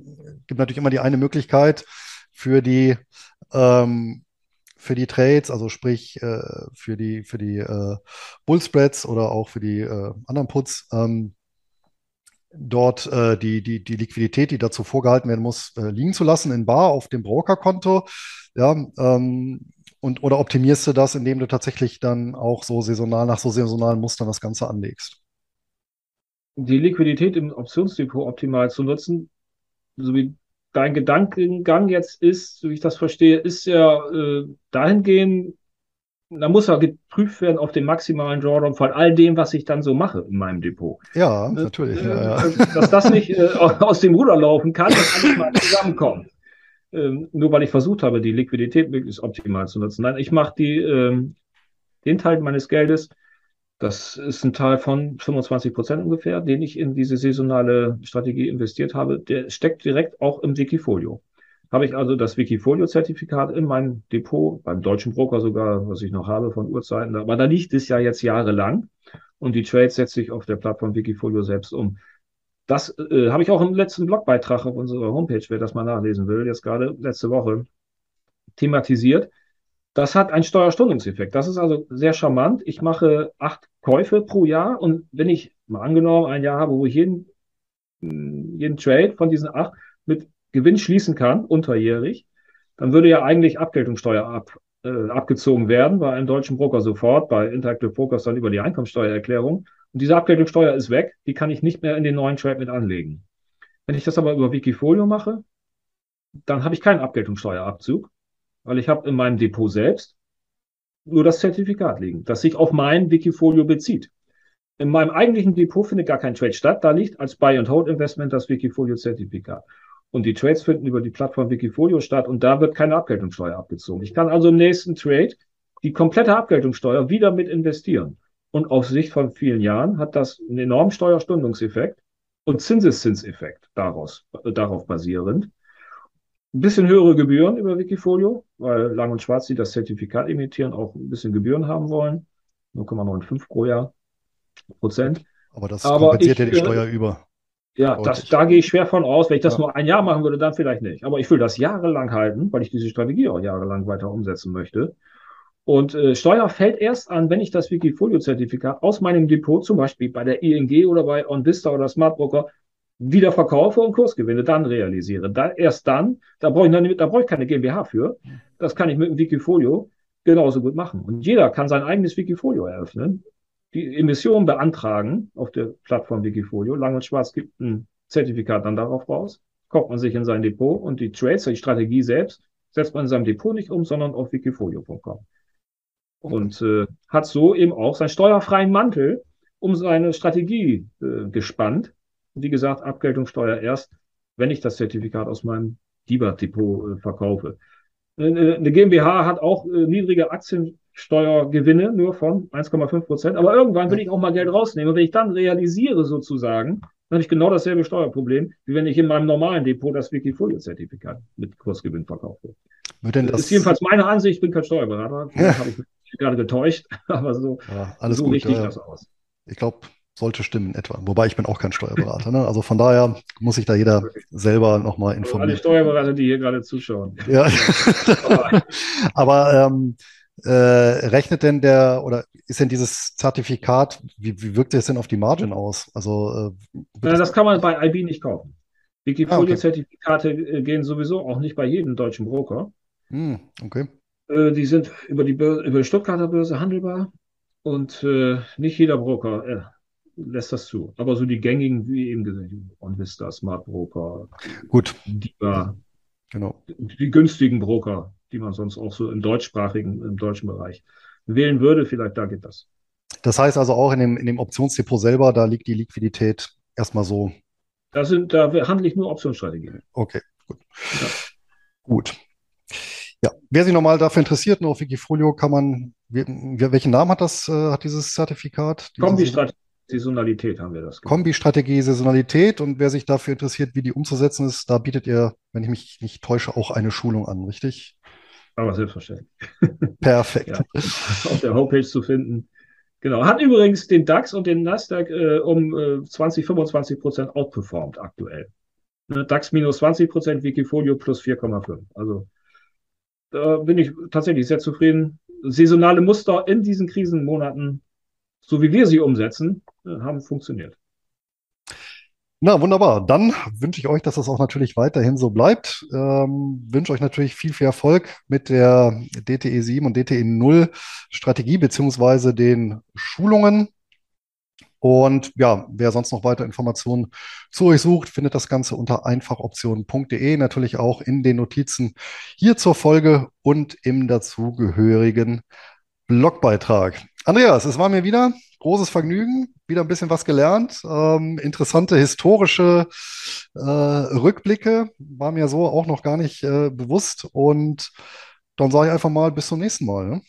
gibt natürlich immer die eine Möglichkeit für die ähm, für die Trades, also sprich äh, für die, für die äh, Bullspreads oder auch für die äh, anderen Puts, ähm, dort äh, die, die, die Liquidität, die dazu vorgehalten werden muss, äh, liegen zu lassen in Bar auf dem Brokerkonto. Ja, ähm, und, oder optimierst du das, indem du tatsächlich dann auch so saisonal, nach so saisonalen Mustern das Ganze anlegst? Die Liquidität im Optionsdepot optimal zu nutzen, so wie dein Gedankengang jetzt ist, so wie ich das verstehe, ist ja äh, dahingehend, da muss er geprüft werden auf den maximalen Drawdown von all dem, was ich dann so mache in meinem Depot. Ja, ne? natürlich. Äh, ja, ja. Dass das nicht äh, aus dem Ruder laufen kann, dass alles mal zusammenkommt. Ähm, nur weil ich versucht habe, die Liquidität möglichst optimal zu nutzen. Nein, ich mache die, ähm, den Teil meines Geldes das ist ein Teil von 25 Prozent ungefähr, den ich in diese saisonale Strategie investiert habe. Der steckt direkt auch im Wikifolio. Habe ich also das Wikifolio-Zertifikat in meinem Depot, beim deutschen Broker sogar, was ich noch habe von Urzeiten. Aber da liegt es ja jetzt jahrelang und die Trades setze ich auf der Plattform Wikifolio selbst um. Das äh, habe ich auch im letzten Blogbeitrag auf unserer Homepage, wer das mal nachlesen will, jetzt gerade letzte Woche thematisiert. Das hat einen Steuerstundungseffekt. Das ist also sehr charmant. Ich mache acht Käufe pro Jahr und wenn ich mal angenommen ein Jahr habe, wo ich jeden, jeden Trade von diesen acht mit Gewinn schließen kann, unterjährig, dann würde ja eigentlich Abgeltungssteuer ab, äh, abgezogen werden bei einem deutschen Broker sofort, bei Interactive Brokers dann über die Einkommensteuererklärung. Und diese Abgeltungssteuer ist weg, die kann ich nicht mehr in den neuen Trade mit anlegen. Wenn ich das aber über Wikifolio mache, dann habe ich keinen Abgeltungssteuerabzug weil ich habe in meinem Depot selbst nur das Zertifikat liegen, das sich auf mein Wikifolio bezieht. In meinem eigentlichen Depot findet gar kein Trade statt. Da liegt als Buy-and-Hold-Investment das Wikifolio-Zertifikat. Und die Trades finden über die Plattform Wikifolio statt und da wird keine Abgeltungssteuer abgezogen. Ich kann also im nächsten Trade die komplette Abgeltungssteuer wieder mit investieren. Und auf Sicht von vielen Jahren hat das einen enormen Steuerstundungseffekt und Zinseszinseffekt daraus, äh, darauf basierend. Ein bisschen höhere Gebühren über Wikifolio, weil Lang und Schwarz, die das Zertifikat imitieren, auch ein bisschen Gebühren haben wollen. 0,95 pro Jahr Prozent. Aber das Aber kompensiert ich, ja die Steuer über. Ja, das, da gehe ich schwer von aus. Wenn ich das ja. nur ein Jahr machen würde, dann vielleicht nicht. Aber ich will das jahrelang halten, weil ich diese Strategie auch jahrelang weiter umsetzen möchte. Und äh, Steuer fällt erst an, wenn ich das Wikifolio-Zertifikat aus meinem Depot, zum Beispiel bei der ING oder bei OnVista oder Smartbroker, wieder verkaufe und Kursgewinne dann realisiere. Da, erst dann, da brauche ich, noch, da brauche ich keine GmbH für. Das kann ich mit dem Wikifolio genauso gut machen. Und jeder kann sein eigenes Wikifolio eröffnen, die Emission beantragen auf der Plattform Wikifolio. Lang und Schwarz gibt ein Zertifikat dann darauf raus, kommt man sich in sein Depot und die Trades, die Strategie selbst, setzt man in seinem Depot nicht um, sondern auf wikifolio.com. Und äh, hat so eben auch seinen steuerfreien Mantel um seine Strategie äh, gespannt wie gesagt, Abgeltungssteuer erst, wenn ich das Zertifikat aus meinem DIBA-Depot äh, verkaufe. Eine GmbH hat auch äh, niedrige Aktiensteuergewinne, nur von 1,5 Prozent. Aber irgendwann will ich auch mal Geld rausnehmen. Und wenn ich dann realisiere sozusagen, dann habe ich genau dasselbe Steuerproblem, wie wenn ich in meinem normalen Depot das Wikifolio-Zertifikat mit Kursgewinn verkaufe. Wird denn das, das ist jedenfalls meine Ansicht, ich bin kein Steuerberater. Ja. habe ich mich gerade getäuscht, aber so, ja, so gut, richtig ja. das aus. Ich glaube, sollte stimmen etwa. Wobei ich bin auch kein Steuerberater. Ne? Also von daher muss sich da jeder selber nochmal informieren. Alle Steuerberater, die hier gerade zuschauen. Ja. Aber ähm, äh, rechnet denn der oder ist denn dieses Zertifikat, wie, wie wirkt es denn auf die Margin aus? Also äh, ja, das kann man bei IB nicht kaufen. Wikifolio-Zertifikate ah, okay. gehen sowieso auch nicht bei jedem deutschen Broker. Hm, okay. Äh, die sind über die, Börse, über die Stuttgarter Börse handelbar und äh, nicht jeder Broker äh, lässt das zu. Aber so die gängigen, wie eben gesagt, OnVista, Smart Broker, Gut. DIBA, Genau. die günstigen Broker, die man sonst auch so im deutschsprachigen, im deutschen Bereich wählen würde, vielleicht da geht das. Das heißt also auch in dem, in dem Optionsdepot selber, da liegt die Liquidität erstmal so. Da, sind, da handle ich nur Optionsstrategien. Okay, gut. Ja. Gut. Ja, wer sich nochmal dafür interessiert, nur auf Wikifolio kann man, welchen Namen hat das, äh, hat dieses Zertifikat? Kombi-Strategie, Saisonalität haben wir das. Kombi-Strategie, Saisonalität und wer sich dafür interessiert, wie die umzusetzen ist, da bietet ihr, wenn ich mich nicht täusche, auch eine Schulung an, richtig? Aber selbstverständlich. Perfekt. ja, auf der Homepage zu finden. Genau. Hat übrigens den DAX und den Nasdaq äh, um äh, 20, 25 Prozent outperformed aktuell. Ne, DAX minus 20 Prozent, Wikifolio plus 4,5. Also da bin ich tatsächlich sehr zufrieden. Saisonale Muster in diesen Krisenmonaten, so wie wir sie umsetzen, äh, haben funktioniert. Na, wunderbar. Dann wünsche ich euch, dass das auch natürlich weiterhin so bleibt. Ähm, wünsche euch natürlich viel, viel Erfolg mit der DTE 7 und DTE 0 Strategie beziehungsweise den Schulungen. Und ja, wer sonst noch weitere Informationen zu euch sucht, findet das Ganze unter einfachoptionen.de, natürlich auch in den Notizen hier zur Folge und im dazugehörigen Blogbeitrag. Andreas, es war mir wieder großes Vergnügen, wieder ein bisschen was gelernt. Ähm, interessante historische äh, Rückblicke, war mir so auch noch gar nicht äh, bewusst. Und dann sage ich einfach mal bis zum nächsten Mal. Ne?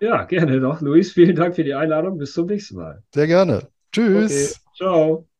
Ja, gerne doch. Luis, vielen Dank für die Einladung. Bis zum nächsten Mal. Sehr gerne. Tschüss. Okay. Ciao.